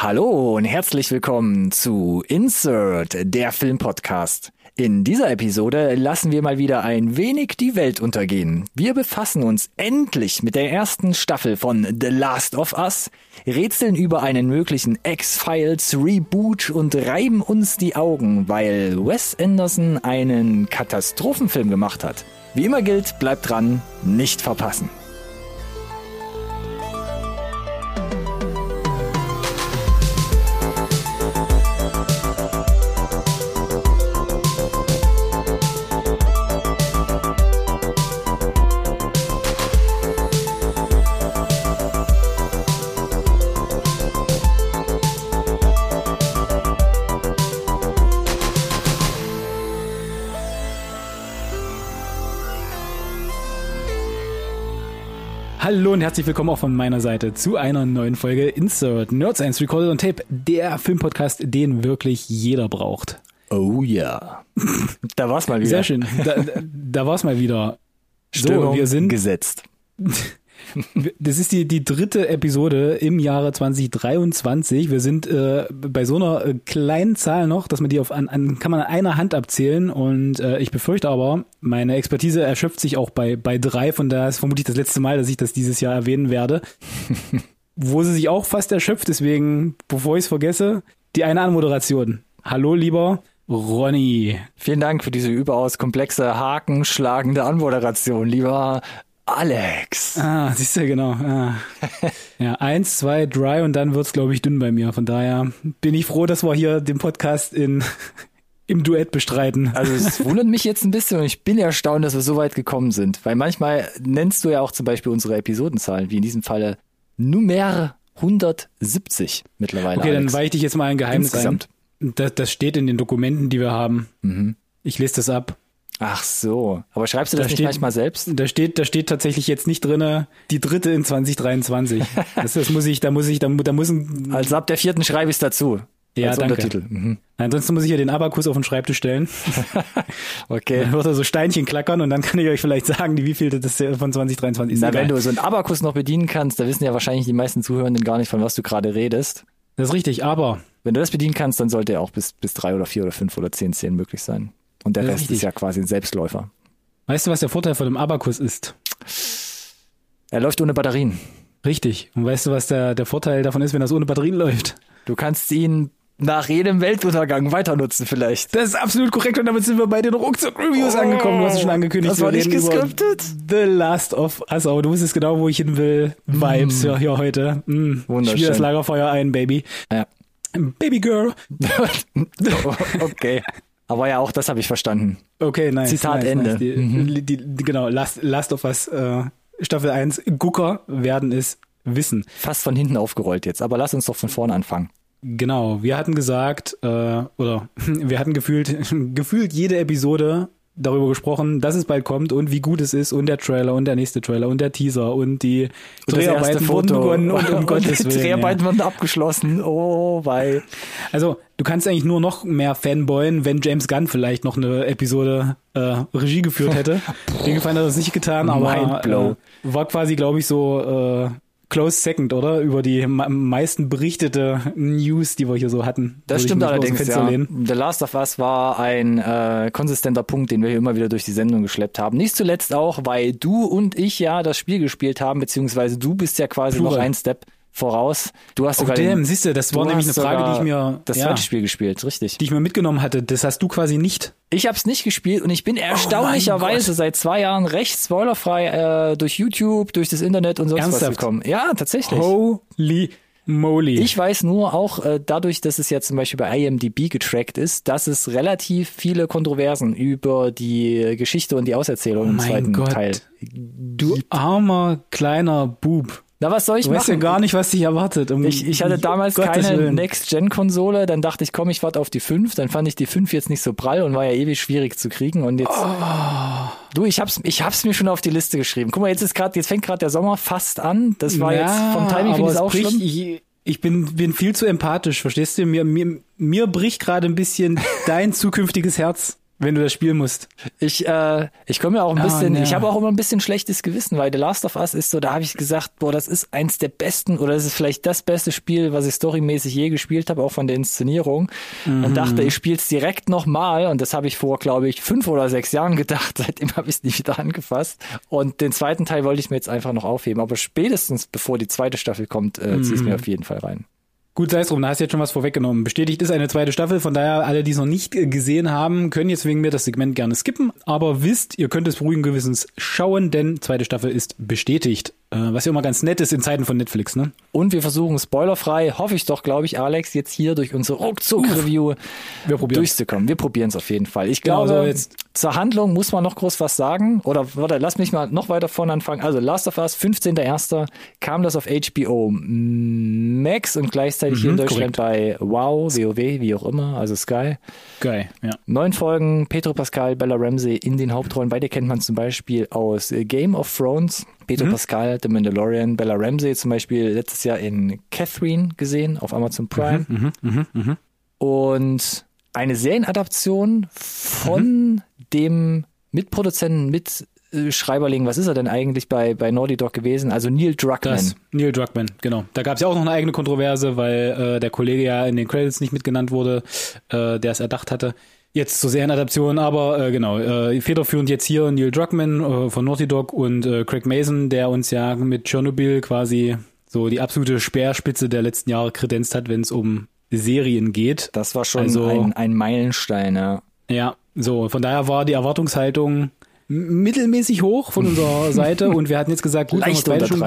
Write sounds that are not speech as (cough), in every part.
Hallo und herzlich willkommen zu Insert, der Filmpodcast. In dieser Episode lassen wir mal wieder ein wenig die Welt untergehen. Wir befassen uns endlich mit der ersten Staffel von The Last of Us, rätseln über einen möglichen X-Files Reboot und reiben uns die Augen, weil Wes Anderson einen Katastrophenfilm gemacht hat. Wie immer gilt, bleibt dran, nicht verpassen. Hallo und herzlich willkommen auch von meiner Seite zu einer neuen Folge Insert Nerd Science Recorded on Tape, der Filmpodcast, den wirklich jeder braucht. Oh ja. (laughs) Da war's mal wieder. Sehr schön. Da, da war's mal wieder. Stimmung so, wir sind gesetzt. (laughs) Das ist die, die dritte Episode im Jahre 2023. Wir sind äh, bei so einer äh, kleinen Zahl noch, dass man die auf an, an kann man an einer Hand abzählen. Und äh, ich befürchte aber, meine Expertise erschöpft sich auch bei, bei drei. Von daher ist vermutlich das letzte Mal, dass ich das dieses Jahr erwähnen werde. (laughs) Wo sie sich auch fast erschöpft, deswegen, bevor ich es vergesse, die eine Anmoderation. Hallo, lieber Ronny. Vielen Dank für diese überaus komplexe, hakenschlagende Anmoderation, lieber Alex. Ah, siehst du, genau. Ah. (laughs) Ja, eins, zwei, drei und dann wird's, glaube ich, dünn bei mir. Von daher bin ich froh, dass wir hier den Podcast in, (laughs) im Duett bestreiten. Also es (laughs) wundert mich jetzt ein bisschen und ich bin erstaunt, dass wir so weit gekommen sind. Weil manchmal nennst du ja auch zum Beispiel unsere Episodenzahlen, wie in diesem Falle Nummer 170 mittlerweile. Okay, Alex. dann weiche ich dich jetzt mal ein Geheimnis Insgesamt. ein. Das, das steht in den Dokumenten, die wir haben. Mhm. Ich lese das ab. Ach so, aber schreibst du das da nicht steht, manchmal selbst? Da steht, da steht tatsächlich jetzt nicht drinne die dritte in 2023. (laughs) das, das muss ich, da muss ich, da, da muss ein. Also ab der vierten schreibe ich es dazu. Ja, als danke. Untertitel. Mhm. Ansonsten muss ich ja den Abakus auf den Schreibtisch stellen. (laughs) okay. Dann wird er so Steinchen klackern und dann kann ich euch vielleicht sagen, wie viel das von 2023 ist. Na, wenn du so einen Abakus noch bedienen kannst, da wissen ja wahrscheinlich die meisten Zuhörenden gar nicht, von was du gerade redest. Das ist richtig, aber. Wenn du das bedienen kannst, dann sollte er auch bis, bis drei oder vier oder fünf oder zehn Zehn möglich sein. Und der Rest ist ja quasi ein Selbstläufer. Weißt du, was der Vorteil von dem Abakus ist? Er läuft ohne Batterien. Richtig. Und weißt du, was der, der Vorteil davon ist, wenn das ohne Batterien läuft? Du kannst ihn nach jedem Weltuntergang weiter nutzen vielleicht. Das ist absolut korrekt und damit sind wir bei den Ruckzuck-Reviews oh, angekommen. Du hast es schon angekündigt. Das war nicht geskriptet. The Last of Us. Aber du wusstest genau, wo ich hin will. Vibes mm. hier heute. Mm. Wunderschön. Spiel das Lagerfeuer ein, Baby. Ja. Baby Girl. (laughs) okay. Aber ja, auch das habe ich verstanden. Okay, nice. Zitat nice, Ende. Nice. Die, mhm. die, die, genau, Last, Last of Us äh, Staffel 1. Gucker werden es wissen. Fast von hinten aufgerollt jetzt, aber lass uns doch von vorne anfangen. Genau, wir hatten gesagt, äh, oder (laughs) wir hatten gefühlt, (laughs) gefühlt jede Episode darüber gesprochen, dass es bald kommt und wie gut es ist und der Trailer und der nächste Trailer und der Teaser und die und Dreharbeiten wurden begonnen und um (laughs) Gottes Willen. Die Dreharbeiten ja. wurden abgeschlossen. Oh, weil. Also, du kannst eigentlich nur noch mehr Fanboyen, wenn James Gunn vielleicht noch eine Episode äh, Regie geführt hätte. (laughs) Den Gefallen hat er das nicht getan, aber äh, war quasi, glaube ich, so äh, close second, oder? Über die meisten berichtete News, die wir hier so hatten. Das stimmt allerdings, ja. The Last of Us war ein äh, konsistenter Punkt, den wir hier immer wieder durch die Sendung geschleppt haben. Nicht zuletzt auch, weil du und ich ja das Spiel gespielt haben, beziehungsweise du bist ja quasi Plural. noch ein Step voraus. Du hast oh, sogar damn, siehst du, das war nämlich eine Frage, die ich mir das ja, zweite Spiel gespielt, richtig. Die ich mir mitgenommen hatte. Das hast du quasi nicht. Ich habe es nicht gespielt und ich bin oh erstaunlicherweise oh seit zwei Jahren recht spoilerfrei äh, durch YouTube, durch das Internet und sonst Ernsthaft? was gekommen. Ja, tatsächlich. Holy moly. Ich weiß nur auch äh, dadurch, dass es ja zum Beispiel bei IMDb getrackt ist, dass es relativ viele Kontroversen über die Geschichte und die Auserzählung oh im zweiten Gott. Teil. Du armer kleiner Bub. Na, was soll ich du machen? weißt ja gar nicht, was dich erwartet. Um ich, ich hatte damals keine Next-Gen-Konsole, dann dachte ich, komm, ich warte auf die 5, dann fand ich die 5 jetzt nicht so prall und war ja ewig schwierig zu kriegen und jetzt oh. Du, ich hab's ich hab's mir schon auf die Liste geschrieben. Guck mal, jetzt ist gerade jetzt fängt gerade der Sommer fast an. Das war ja, jetzt vom Timing finde ich auch bricht, schlimm. Ich, ich bin bin viel zu empathisch, verstehst du? Mir mir mir bricht gerade ein bisschen (laughs) dein zukünftiges Herz. Wenn du das spielen musst. Ich, äh, ich komme ja auch ein Ah, bisschen, ja. ich habe auch immer ein bisschen schlechtes Gewissen, weil The Last of Us ist so, da habe ich gesagt, boah, das ist eins der besten oder das ist vielleicht das beste Spiel, was ich storymäßig je gespielt habe, auch von der Inszenierung. Mhm. Und dachte, ich spiele es direkt nochmal und das habe ich vor, glaube ich, fünf oder sechs Jahren gedacht. (laughs) Seitdem habe ich es nie wieder angefasst. Und den zweiten Teil wollte ich mir jetzt einfach noch aufheben. Aber spätestens bevor die zweite Staffel kommt, äh, zieh ich Mhm. mir auf jeden Fall rein. Gut, sei es drum, da hast du jetzt schon was vorweggenommen. Bestätigt ist eine zweite Staffel, von daher alle, die es noch nicht äh, gesehen haben, können jetzt wegen mir das Segment gerne skippen. Aber wisst, ihr könnt es beruhigen Gewissens schauen, denn zweite Staffel ist bestätigt. Äh, was ja immer ganz nett ist in Zeiten von Netflix, ne? Und wir versuchen spoilerfrei, hoffe ich doch, glaube ich, Alex, jetzt hier durch unsere Ruckzuck-Review durchzukommen. Wir probieren es auf jeden Fall. Ich Genau, glaube, so jetzt- zur Handlung muss man noch groß was sagen. Oder warte, lass mich mal noch weiter vorne anfangen. Also Last of Us, 15.01. kam das auf HBO Max und gleichzeitig hier in Mhm, Deutschland bei Wow, WoW, wie auch immer, also Sky. Geil, ja. Neun Folgen, Pedro Pascal, Bella Ramsey in den Hauptrollen. Beide kennt man zum Beispiel aus Game of Thrones. Pedro Mhm. Pascal, The Mandalorian, Bella Ramsey zum Beispiel letztes Jahr in Catherine gesehen auf Amazon Prime. Mhm, mhm, mhm. Und eine Serienadaption von Mhm. dem Mitproduzenten, Mitschreiberling, was ist er denn eigentlich bei, bei Naughty Dog gewesen? Also Neil Druckmann. Das, Neil Druckmann, genau. Da gab es ja auch noch eine eigene Kontroverse, weil äh, der Kollege ja in den Credits nicht mitgenannt wurde, äh, der es erdacht hatte. Jetzt zur Serienadaption, aber äh, genau, äh, federführend jetzt hier Neil Druckmann äh, von Naughty Dog und äh, Craig Mason, der uns ja mit Chernobyl quasi so die absolute Speerspitze der letzten Jahre kredenzt hat, wenn es um Serien geht. Das war schon Also- ein, ein Meilenstein, ja. Ja, so, von daher war die Erwartungshaltung mittelmäßig hoch von unserer (laughs) Seite und wir hatten jetzt gesagt, gut, wenn wir es Leichte schon,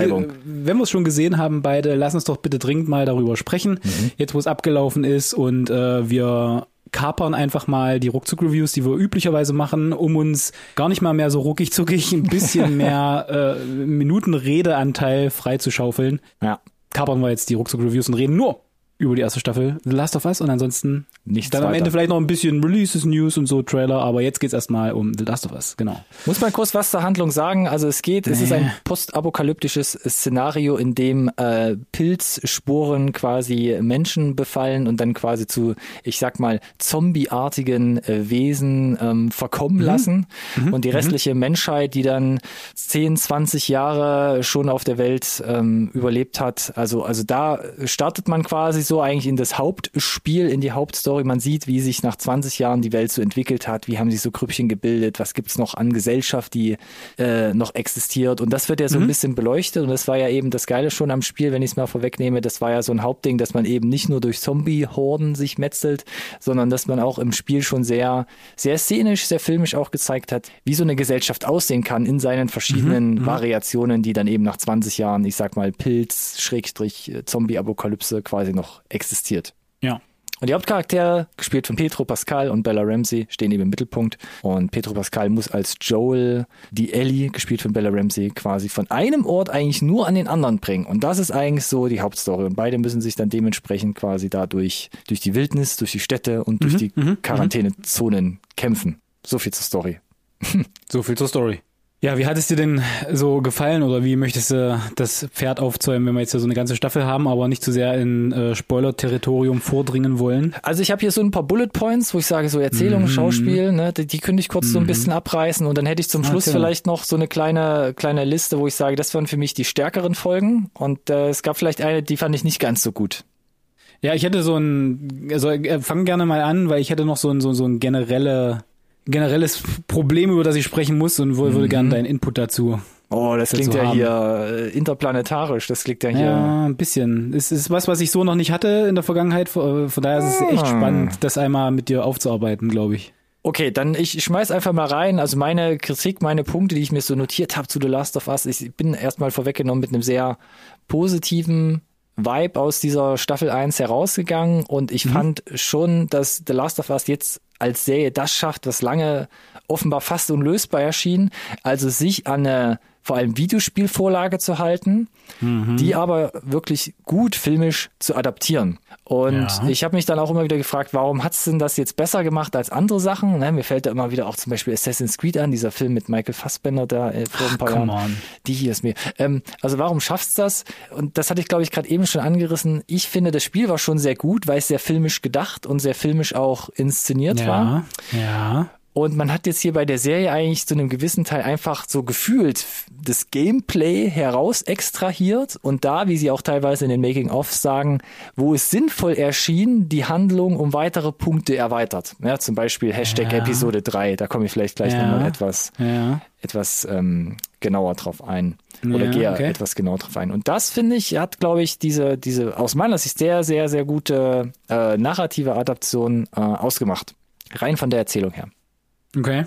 wenn wir es schon gesehen haben, beide, lass uns doch bitte dringend mal darüber sprechen, Mhm. jetzt wo es abgelaufen ist und äh, wir kapern einfach mal die Ruckzuck-Reviews, die wir üblicherweise machen, um uns gar nicht mal mehr so ruckig zuckig ein bisschen (laughs) mehr äh, Minuten Redeanteil freizuschaufeln. Ja. Kapern wir jetzt die Ruckzuck-Reviews und reden nur über die erste Staffel The Last of Us und ansonsten Nichts dann am weiter. Ende vielleicht noch ein bisschen Releases, News und so, Trailer, aber jetzt geht's erstmal um The Last of Us, genau. Muss man kurz was zur Handlung sagen? Also es geht, es ist ein postapokalyptisches Szenario, in dem äh, Pilzsporen quasi Menschen befallen und dann quasi zu, ich sag mal, zombieartigen äh, Wesen ähm, verkommen lassen. Und die restliche Menschheit, die dann 10, 20 Jahre schon auf der Welt ähm, überlebt hat, also, also da startet man quasi so eigentlich in das Hauptspiel, in die Hauptstory. Man sieht, wie sich nach 20 Jahren die Welt so entwickelt hat, wie haben sich so Grüppchen gebildet, was gibt's noch an Gesellschaft, die äh, noch existiert. Und das wird ja so ein bisschen beleuchtet. Und das war ja eben das Geile schon am Spiel, wenn ich es mal vorwegnehme. Das war ja so ein Hauptding, dass man eben nicht nur durch Zombie-Horden sich metzelt, sondern dass man auch im Spiel schon sehr, sehr szenisch, sehr filmisch auch gezeigt hat, wie so eine Gesellschaft aussehen kann in seinen verschiedenen Variationen, die dann eben nach 20 Jahren, ich sag mal, Pilz, Schrägstrich, äh, Zombie-Apokalypse quasi noch existiert. Ja. Und die Hauptcharaktere, gespielt von Pedro Pascal und Bella Ramsey, stehen eben im Mittelpunkt. Und Pedro Pascal muss als Joel die Ellie, gespielt von Bella Ramsey, quasi von einem Ort eigentlich nur an den anderen bringen. Und das ist eigentlich so die Hauptstory. Und beide müssen sich dann dementsprechend quasi dadurch durch die Wildnis, durch die Städte und durch die Quarantänezonen kämpfen. So viel zur Story. (laughs) So viel zur Story. Ja, wie hat es dir denn so gefallen oder wie möchtest du das Pferd aufzäumen, wenn wir jetzt ja so eine ganze Staffel haben, aber nicht zu sehr in äh, Spoiler-Territorium vordringen wollen? Also ich habe hier so ein paar Bullet Points, wo ich sage, so Erzählung, Schauspiel, ne, die, die könnte ich kurz so ein bisschen abreißen und dann hätte ich zum Schluss Okay. vielleicht noch so eine kleine kleine Liste, wo ich sage, das waren für mich die stärkeren Folgen und äh, es gab vielleicht eine, die fand ich nicht ganz so gut. Ja, ich hätte so ein, also äh, fang gerne mal an, weil ich hätte noch so ein, so, so ein generelle, generelles Problem, über das ich sprechen muss und wo, würde gerne deinen Input dazu. Oh, das klingt ja haben. hier äh, interplanetarisch, das klingt ja hier. Ja, ein bisschen. Es ist was, was ich so noch nicht hatte in der Vergangenheit. Von von daher ist es echt Ah. spannend, das einmal mit dir aufzuarbeiten, glaube ich. Okay, dann ich schmeiß einfach mal rein. Also meine Kritik, meine Punkte, die ich mir so notiert habe zu The Last of Us, ich bin erstmal vorweggenommen mit einem sehr positiven Vibe aus dieser Staffel 1 herausgegangen und ich fand schon, dass The Last of Us jetzt als Serie das schafft, was lange offenbar fast unlösbar erschien, also sich an eine vor allem Videospielvorlage zu halten, die aber wirklich gut filmisch zu adaptieren. Und Ja. ich habe mich dann auch immer wieder gefragt, warum hat's denn das jetzt besser gemacht als andere Sachen? Ne, mir fällt da immer wieder auch zum Beispiel Assassin's Creed an, dieser Film mit Michael Fassbender da äh, vor ein paar come Jahren. on. Die hier ist mir. Ähm, also warum schaffst das? Und das hatte ich, glaube ich, gerade eben schon angerissen. Ich finde, das Spiel war schon sehr gut, weil es sehr filmisch gedacht und sehr filmisch auch inszeniert war. Ja, ja. Und man hat jetzt hier bei der Serie eigentlich zu einem gewissen Teil einfach so gefühlt das Gameplay heraus extrahiert und da, wie sie auch teilweise in den Making-ofs sagen, wo es sinnvoll erschien, die Handlung um weitere Punkte erweitert. Ja, zum Beispiel Hashtag Ja. Episode 3, da komme ich vielleicht gleich Ja. nochmal etwas, Ja. etwas ähm, genauer drauf ein. Oder Ja, gehe okay. etwas genauer drauf ein. Und das, finde ich, hat, glaube ich, diese, diese aus meiner Sicht sehr, sehr, sehr gute äh, narrative Adaption äh, ausgemacht. Rein von der Erzählung her. Okay.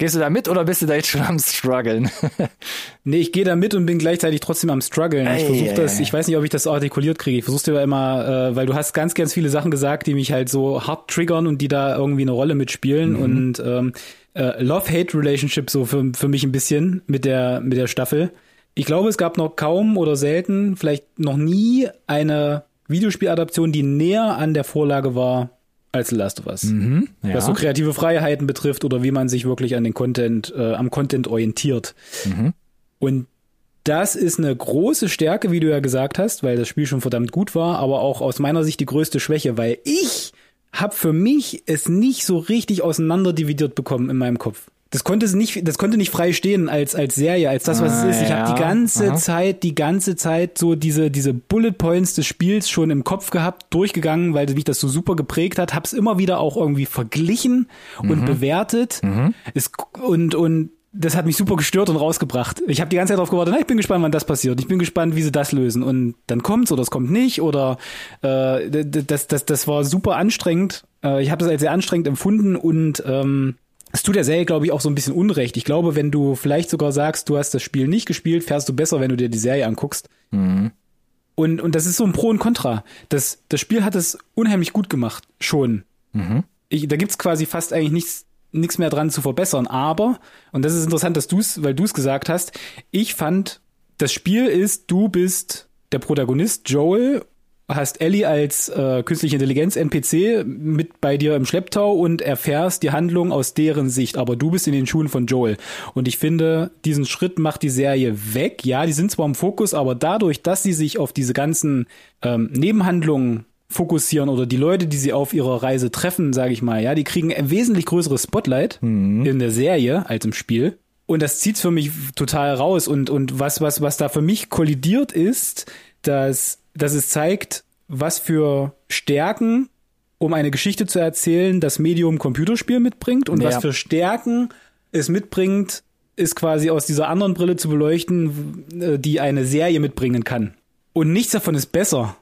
Gehst du da mit oder bist du da jetzt schon am struggeln? (laughs) Nee, ich gehe da mit und bin gleichzeitig trotzdem am struggeln. Ich versuche das, ich weiß nicht, ob ich das artikuliert kriege. Ich versuche dir immer, äh, weil du hast ganz, ganz viele Sachen gesagt, die mich halt so hart triggern und die da irgendwie eine Rolle mitspielen. Mhm. Und ähm, äh, Love-Hate-Relationship so für, für mich ein bisschen mit der, mit der Staffel. Ich glaube, es gab noch kaum oder selten, vielleicht noch nie eine Videospieladaption, die näher an der Vorlage war als Last of Us. Mhm. ja. Was so kreative Freiheiten betrifft oder wie man sich wirklich an den Content, äh, am Content orientiert. Mhm. Und das ist eine große Stärke, wie du ja gesagt hast, weil das Spiel schon verdammt gut war, aber auch aus meiner Sicht die größte Schwäche, weil ich habe für mich es nicht so richtig auseinanderdividiert bekommen in meinem Kopf. Das konnte es nicht, das konnte nicht frei stehen als als Serie, als das was Ah, es ist. Ich habe ja. die ganze Aha. Zeit, die ganze Zeit so diese diese Bullet Points des Spiels schon im Kopf gehabt, durchgegangen, weil mich das so super geprägt hat. Hab's immer wieder auch irgendwie verglichen Mhm. und bewertet. Es, und und das hat mich super gestört und rausgebracht. Ich habe die ganze Zeit darauf gewartet, na, ich bin gespannt, wann das passiert. Ich bin gespannt, wie sie das lösen. Und dann kommt's oder es kommt nicht. Oder äh, das, das, das war super anstrengend. Äh, ich habe das als sehr anstrengend empfunden und ähm, es tut der Serie, glaube ich, auch so ein bisschen Unrecht. Ich glaube, wenn du vielleicht sogar sagst, du hast das Spiel nicht gespielt, fährst du besser, wenn du dir die Serie anguckst. Und, und das ist so ein Pro und Contra. Das, das Spiel hat es unheimlich gut gemacht, schon. Ich, da gibt's quasi fast eigentlich nichts, nichts mehr dran zu verbessern. Aber, und das ist interessant, dass du's, weil du's gesagt hast, ich fand, das Spiel ist, du bist der Protagonist, Joel, hast Ellie als äh, künstliche Intelligenz NPC mit bei dir im Schlepptau und erfährst die Handlung aus deren Sicht, aber du bist in den Schuhen von Joel. Und ich finde, diesen Schritt macht die Serie weg. Ja, die sind zwar im Fokus, aber dadurch, dass sie sich auf diese ganzen ähm, Nebenhandlungen fokussieren oder die Leute, die sie auf ihrer Reise treffen, sage ich mal, ja, die kriegen ein wesentlich größeres Spotlight in der Serie als im Spiel. Und das zieht's für mich total raus. Und, und was, was, was da für mich kollidiert ist, dass, dass es zeigt, was für Stärken, um eine Geschichte zu erzählen, das Medium Computerspiel mitbringt und Ja. was für Stärken es mitbringt, ist quasi aus dieser anderen Brille zu beleuchten, äh, die eine Serie mitbringen kann. Und nichts davon ist besser.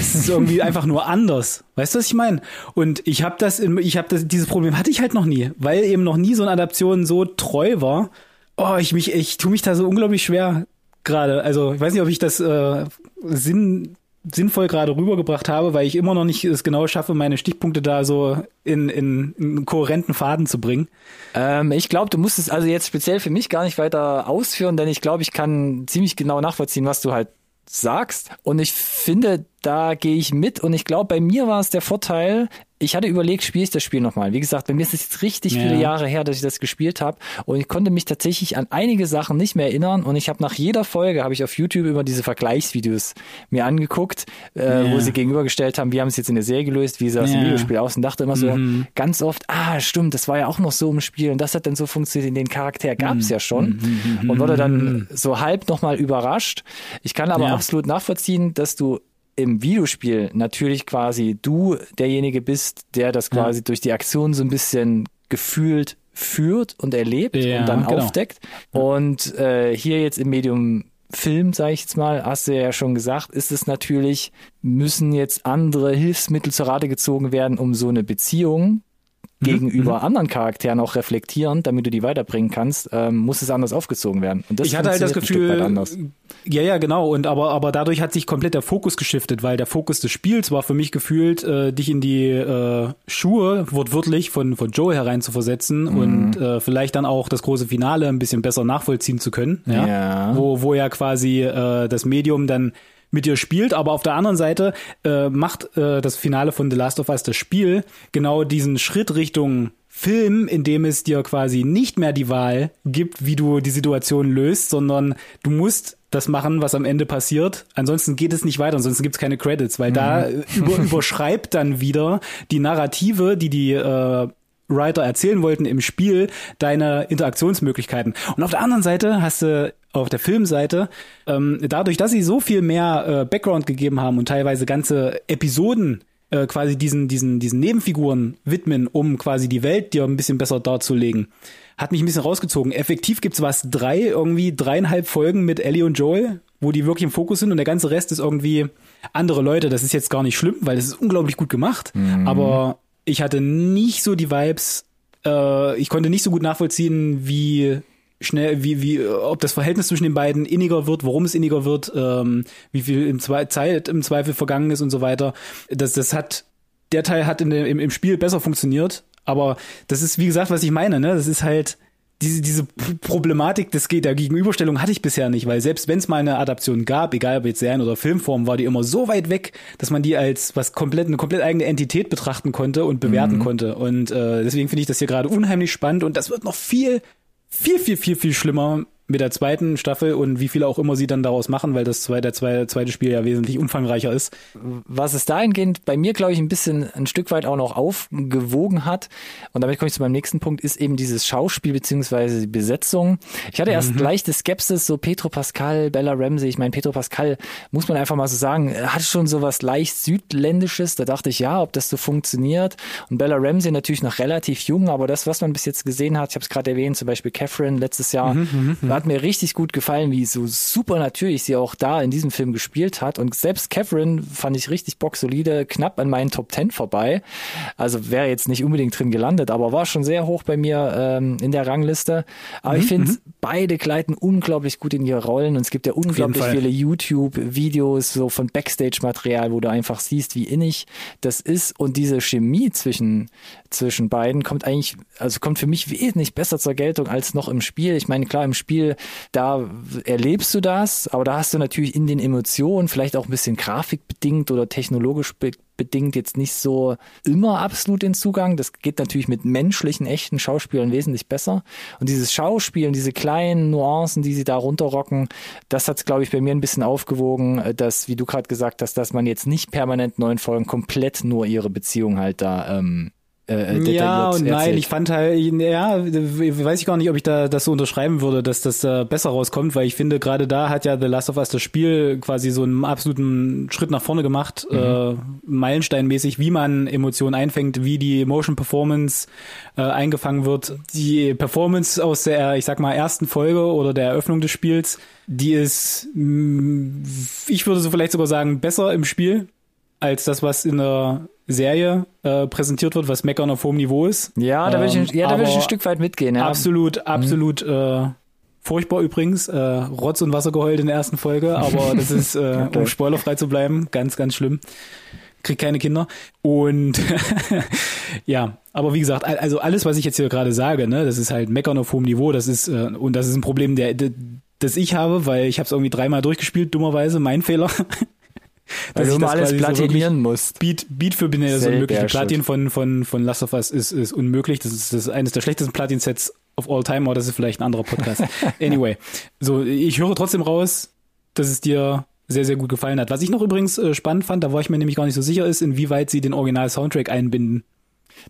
Es ist irgendwie (laughs) einfach nur anders. Weißt du, was ich meine? Und ich habe das, in, ich habe das, dieses Problem hatte ich halt noch nie, weil eben noch nie so eine Adaption so treu war. Oh, ich mich, ich tue mich da so unglaublich schwer gerade. Also ich weiß nicht, ob ich das äh, sinn, sinnvoll gerade rübergebracht habe, weil ich immer noch nicht es genau schaffe, meine Stichpunkte da so in, in, in kohärenten Faden zu bringen. Ähm, ich glaube, du musst es also jetzt speziell für mich gar nicht weiter ausführen, denn ich glaube, ich kann ziemlich genau nachvollziehen, was du halt sagst. Und ich finde, da gehe ich mit. Und ich glaube, bei mir war es der Vorteil, ich hatte überlegt, spiele ich das Spiel nochmal. Wie gesagt, bei mir ist es jetzt richtig Ja. viele Jahre her, dass ich das gespielt habe. Und ich konnte mich tatsächlich an einige Sachen nicht mehr erinnern. Und ich habe nach jeder Folge, habe ich auf YouTube über diese Vergleichsvideos mir angeguckt, äh, Ja. wo sie gegenübergestellt haben, wie haben sie es jetzt in der Serie gelöst, wie sah es im Ja. Videospiel aus. Und dachte immer so Mhm. ganz oft, ah, stimmt, das war ja auch noch so im Spiel. Und das hat dann so funktioniert. In den Charakter gab Mhm. es ja schon. Und wurde dann so halb nochmal überrascht. Ich kann aber absolut nachvollziehen, dass du im Videospiel natürlich quasi du derjenige bist, der das Ja. quasi durch die Aktion so ein bisschen gefühlt führt und erlebt Ja, und dann genau. aufdeckt. Und äh, hier jetzt im Medium Film, sage ich jetzt mal, hast du ja schon gesagt, ist es natürlich, müssen jetzt andere Hilfsmittel zur Rate gezogen werden, um so eine Beziehung Mhm, gegenüber anderen Charakteren auch reflektieren, damit du die weiterbringen kannst, ähm, muss es anders aufgezogen werden. Und das ich hatte halt das Gefühl, anders. ja, ja, genau. Und aber, aber dadurch hat sich komplett der Fokus geschiftet, weil der Fokus des Spiels war für mich gefühlt, äh, dich in die äh, Schuhe wortwörtlich von von Joel hereinzuversetzen Mhm. und äh, vielleicht dann auch das große Finale ein bisschen besser nachvollziehen zu können. Ja. Ja. Wo wo ja quasi äh, das Medium dann mit dir spielt, aber auf der anderen Seite äh, macht äh, das Finale von The Last of Us das Spiel genau diesen Schritt Richtung Film, in dem es dir quasi nicht mehr die Wahl gibt, wie du die Situation löst, sondern du musst das machen, was am Ende passiert. Ansonsten geht es nicht weiter, ansonsten gibt es keine Credits, weil da äh, (laughs) über, überschreibt dann wieder die Narrative, die die äh, Writer erzählen wollten im Spiel, deine Interaktionsmöglichkeiten. Und auf der anderen Seite hast du auf der Filmseite, ähm, dadurch, dass sie so viel mehr äh, Background gegeben haben und teilweise ganze Episoden äh, quasi diesen, diesen, diesen Nebenfiguren widmen, um quasi die Welt dir ein bisschen besser darzulegen, hat mich ein bisschen rausgezogen. Effektiv gibt's was drei, irgendwie dreieinhalb Folgen mit Ellie und Joel, wo die wirklich im Fokus sind und der ganze Rest ist irgendwie andere Leute. Das ist jetzt gar nicht schlimm, weil das ist unglaublich gut gemacht. Mhm. Aber ich hatte nicht so die Vibes, äh, ich konnte nicht so gut nachvollziehen, wie schnell, wie, wie, ob das Verhältnis zwischen den beiden inniger wird, warum es inniger wird, ähm, wie viel im Zwe Zeit im Zweifel vergangen ist und so weiter. Das, das hat, der Teil hat in dem, im, im Spiel besser funktioniert, aber das ist, wie gesagt, was ich meine, ne? Das ist halt, diese, diese Problematik des, der Gegenüberstellung hatte ich bisher nicht, weil selbst wenn es mal eine Adaption gab, egal ob jetzt Serien oder Filmform, war die immer so weit weg, dass man die als was komplett eine komplett eigene Entität betrachten konnte und bewerten mhm. konnte. Und äh, deswegen finde ich das hier gerade unheimlich spannend und das wird noch viel, viel, viel, viel, viel schlimmer mit der zweiten Staffel und wie viele auch immer sie dann daraus machen, weil das zweite, zweite, zweite Spiel ja wesentlich umfangreicher ist. Was es dahingehend bei mir, glaube ich, ein bisschen ein Stück weit auch noch aufgewogen hat, und damit komme ich zu meinem nächsten Punkt, ist eben dieses Schauspiel beziehungsweise die Besetzung. Ich hatte erst mhm. leichte Skepsis, so Petro Pascal, Bella Ramsey. Ich meine, Petro Pascal, muss man einfach mal so sagen, hat schon so was leicht Südländisches. Da dachte ich, ja, ob das so funktioniert. Und Bella Ramsey natürlich noch relativ jung, aber das, was man bis jetzt gesehen hat, ich habe es gerade erwähnt, zum Beispiel Catherine letztes Jahr, mhm, mhm, mhm. Hat mir richtig gut gefallen, wie so super natürlich sie auch da in diesem Film gespielt hat. Und selbst Catherine fand ich richtig bocksolide, knapp an meinen Top Ten vorbei. Also wäre jetzt nicht unbedingt drin gelandet, aber war schon sehr hoch bei mir ähm, in der Rangliste. Aber mhm, ich finde, mhm. beide gleiten unglaublich gut in ihre Rollen und es gibt ja unglaublich viele YouTube-Videos so von Backstage-Material, wo du einfach siehst, wie innig das ist und diese Chemie zwischen zwischen beiden kommt eigentlich, also kommt für mich wesentlich besser zur Geltung als noch im Spiel. Ich meine, klar, im Spiel, da erlebst du das, aber da hast du natürlich in den Emotionen, vielleicht auch ein bisschen grafikbedingt oder technologisch be bedingt jetzt nicht so immer absolut den Zugang. Das geht natürlich mit menschlichen, echten Schauspielern wesentlich besser. Und dieses Schauspielen, diese kleinen Nuancen, die sie da runterrocken, das hat glaube ich, bei mir ein bisschen aufgewogen, dass, wie du gerade gesagt hast, dass man jetzt nicht permanent neuen Folgen komplett nur ihre Beziehung halt da ähm, äh, äh ja und nein, ich fand halt, ja, weiß ich gar nicht, ob ich da das so unterschreiben würde, dass das äh, besser rauskommt, weil ich finde, gerade da hat ja The Last of Us das Spiel quasi so einen absoluten Schritt nach vorne gemacht, mhm. äh, meilensteinmäßig, wie man Emotionen einfängt, wie die Emotion Performance äh, eingefangen wird. Die Performance aus der, ich sag mal, ersten Folge oder der Eröffnung des Spiels, die ist, ich würde so vielleicht sogar sagen, besser im Spiel als das, was in der Serie äh, präsentiert wird, was Meckern auf hohem Niveau ist. Ja, da würde ich, ja, da würde ich ein Stück weit mitgehen. Ja. Absolut, mhm. absolut mhm. äh, furchtbar übrigens. Äh, Rotz und Wasser geheult in der ersten Folge, aber das (laughs) ist, äh, um spoilerfrei zu bleiben, ganz, ganz schlimm. Kriegt keine Kinder. Und (laughs) ja, aber wie gesagt, also alles, was ich jetzt hier gerade sage, ne, das ist halt Meckern auf hohem Niveau, das ist, äh, und das ist ein Problem, der, der das ich habe, weil ich habe es irgendwie dreimal durchgespielt, dummerweise, mein Fehler. (laughs) Weil du immer alles platinieren so musst. Beat, Beat für Binär ist unmöglich. Platin von, von, von Last of Us ist, ist unmöglich. Das ist, das ist eines der schlechtesten Platin-Sets of all time, aber das ist vielleicht ein anderer Podcast. (laughs) anyway. So, ich höre trotzdem raus, dass es dir sehr, sehr gut gefallen hat. Was ich noch übrigens äh, spannend fand, da war ich mir nämlich gar nicht so sicher, ist, inwieweit sie den Original-Soundtrack einbinden.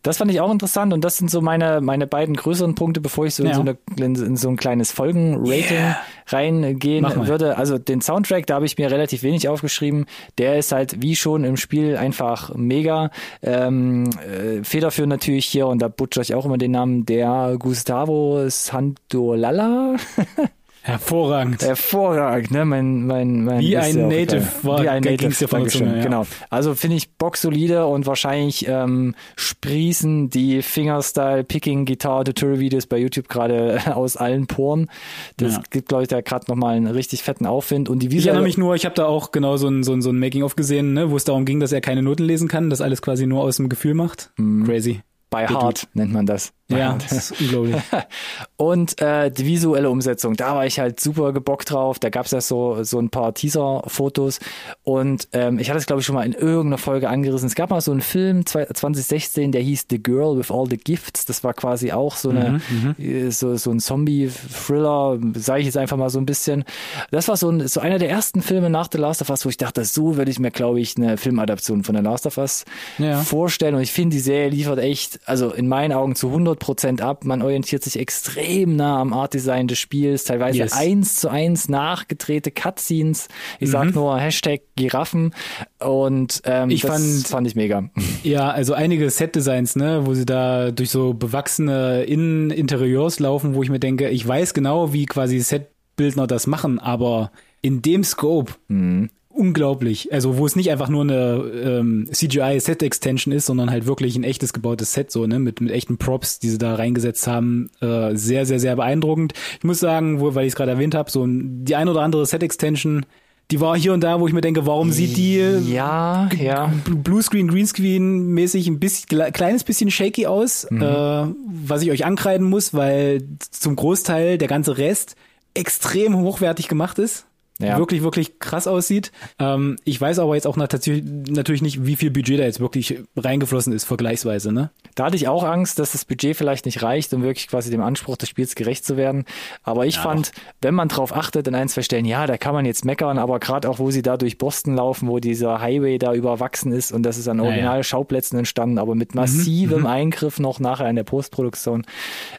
Das fand ich auch interessant und das sind so meine, meine beiden größeren Punkte, bevor ich so, ja. in, so eine, in, so ein kleines Folgenrating yeah. reingehen würde. Also den Soundtrack, da habe ich mir relativ wenig aufgeschrieben. Der ist halt wie schon im Spiel einfach mega. Ähm, äh, federführend natürlich hier, und da butcher ich auch immer den Namen, der Gustavo Santolala. (laughs) Hervorragend. Hervorragend, ne? Mein, mein, mein Wie ein Native war, wie ein Native. Dankeschön, ja. Genau. Also finde ich boxsolide und wahrscheinlich ähm, sprießen die Fingerstyle Picking Guitar Tutorial Videos bei YouTube gerade (laughs) aus allen Poren. Das ja. gibt, glaube ich, da gerade nochmal einen richtig fetten Aufwind und die visuelle Ich erinnere mich nur, ich habe da auch genau so ein, so ein, so ein Making-of gesehen, ne, wo es darum ging, dass er keine Noten lesen kann, das alles quasi nur aus dem Gefühl macht. Mhm. Crazy. By Heart nennt man das. Ja, das ist unglaublich. (laughs) und äh, die visuelle Umsetzung, da war ich halt super gebockt drauf. Da gab's ja so, so ein paar Teaser-Fotos. Und ähm, ich hatte es, glaube ich, schon mal in irgendeiner Folge angerissen. Es gab mal so einen Film 2016, der hieß The Girl with All the Gifts. Das war quasi auch so eine mhm, mhm. so, so ein Zombie-Thriller, sage ich jetzt einfach mal so ein bisschen. Das war so, ein, so einer der ersten Filme nach The Last of Us, wo ich dachte, so würde ich mir, glaube ich, eine Filmadaption von The Last of Us ja. vorstellen. Und ich finde, die Serie liefert echt, also in meinen Augen zu 100 Prozent ab. Man orientiert sich extrem nah am Artdesign des Spiels, teilweise yes. eins zu eins nachgedrehte Cutscenes. Ich mhm. sag nur Hashtag Giraffen und ähm, ich das fand, fand ich mega. Ja, also einige Set-Designs, ne, wo sie da durch so bewachsene Interieurs laufen, wo ich mir denke, ich weiß genau, wie quasi Setbildner das machen, aber in dem Scope mhm unglaublich. Also wo es nicht einfach nur eine ähm, CGI-Set-Extension ist, sondern halt wirklich ein echtes gebautes Set, so, ne, mit, mit echten Props, die sie da reingesetzt haben. Äh, sehr, sehr, sehr beeindruckend. Ich muss sagen, wo, weil ich es gerade erwähnt habe, so die ein oder andere Set-Extension, die war hier und da, wo ich mir denke, warum sieht die ja, ja. Bluescreen, Greenscreen mäßig ein bisschen kleines bisschen shaky aus, mhm. äh, was ich euch ankreiden muss, weil zum Großteil der ganze Rest extrem hochwertig gemacht ist ja. wirklich, wirklich krass aussieht. Ähm, ich weiß aber jetzt auch natürlich nicht, wie viel Budget da jetzt wirklich reingeflossen ist, vergleichsweise. Ne? Da hatte ich auch Angst, dass das Budget vielleicht nicht reicht, um wirklich quasi dem Anspruch des Spiels gerecht zu werden. Aber ich ja, fand, doch. wenn man drauf achtet in ein, zwei Stellen, ja, da kann man jetzt meckern, aber gerade auch, wo sie da durch Boston laufen, wo dieser Highway da überwachsen ist und das ist an original Schauplätzen entstanden, aber mit mhm, massivem mhm. Eingriff noch nachher in der Postproduktion.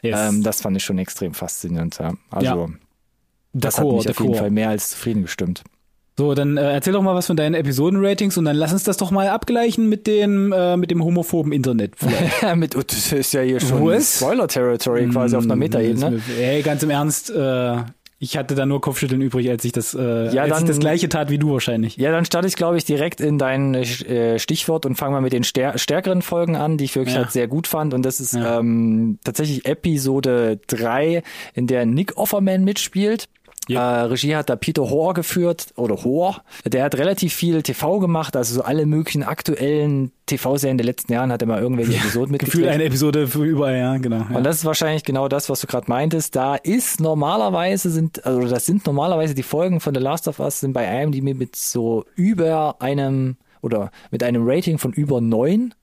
Yes. Ähm, das fand ich schon extrem faszinierend. Ja. Also das hat mich auf jeden Fall mehr als zufrieden gestimmt. So, dann äh, erzähl doch mal was von deinen Episodenratings und dann lass uns das doch mal abgleichen mit dem äh, mit dem homophoben Internet. (laughs) mit, oh, das ist ja hier schon Spoiler-Territory quasi auf einer mm, Metaebene. Hey, ganz im Ernst, äh, ich hatte da nur Kopfschütteln übrig, als ich das, äh, ja, als dann, ich das gleiche tat wie du wahrscheinlich. Ja, dann starte ich, glaube ich, direkt in dein äh, Stichwort und fange mal mit den stär stärkeren Folgen an, die ich wirklich ja. halt sehr gut fand. Und das ist ja. ähm, tatsächlich Episode 3, in der Nick Offerman mitspielt. Yep. Äh, Regie hat da Peter Hohr geführt oder Hohr. Der hat relativ viel TV gemacht, also so alle möglichen aktuellen TV-Serien der letzten Jahren hat er mal irgendwelche ja, Episoden mitgedreht. Gefühlt eine Episode für überall, ja, genau. Ja. Und das ist wahrscheinlich genau das, was du gerade meintest. Da ist normalerweise sind, also das sind normalerweise die Folgen von The Last of Us sind bei IMDb mit so über einem oder mit einem Rating von über neun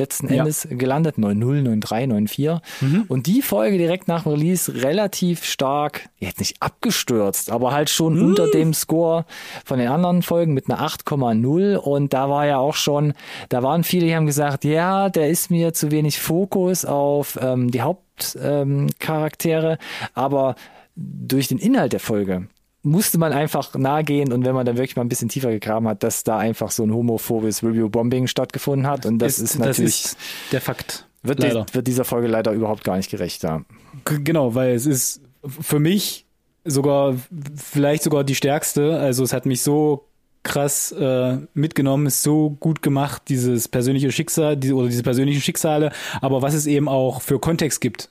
letzten Endes ja. gelandet, 9.0, 9.3, 9.4. Mhm. Und die Folge direkt nach dem Release relativ stark, jetzt nicht abgestürzt, aber halt schon mhm. unter dem Score von den anderen Folgen mit einer 8,0. Und da war ja auch schon, da waren viele, die haben gesagt, ja, der ist mir zu wenig Fokus auf ähm, die Hauptcharaktere, ähm, aber durch den Inhalt der Folge musste man einfach nahegehen und wenn man dann wirklich mal ein bisschen tiefer gegraben hat, dass da einfach so ein homophobes Review-Bombing stattgefunden hat und das ist, ist natürlich das ist der Fakt. Wird, die, wird dieser Folge leider überhaupt gar nicht gerecht. Ja. Genau, weil es ist für mich sogar vielleicht sogar die stärkste. Also es hat mich so krass äh, mitgenommen, ist so gut gemacht, dieses persönliche Schicksal, diese, oder diese persönlichen Schicksale, aber was es eben auch für Kontext gibt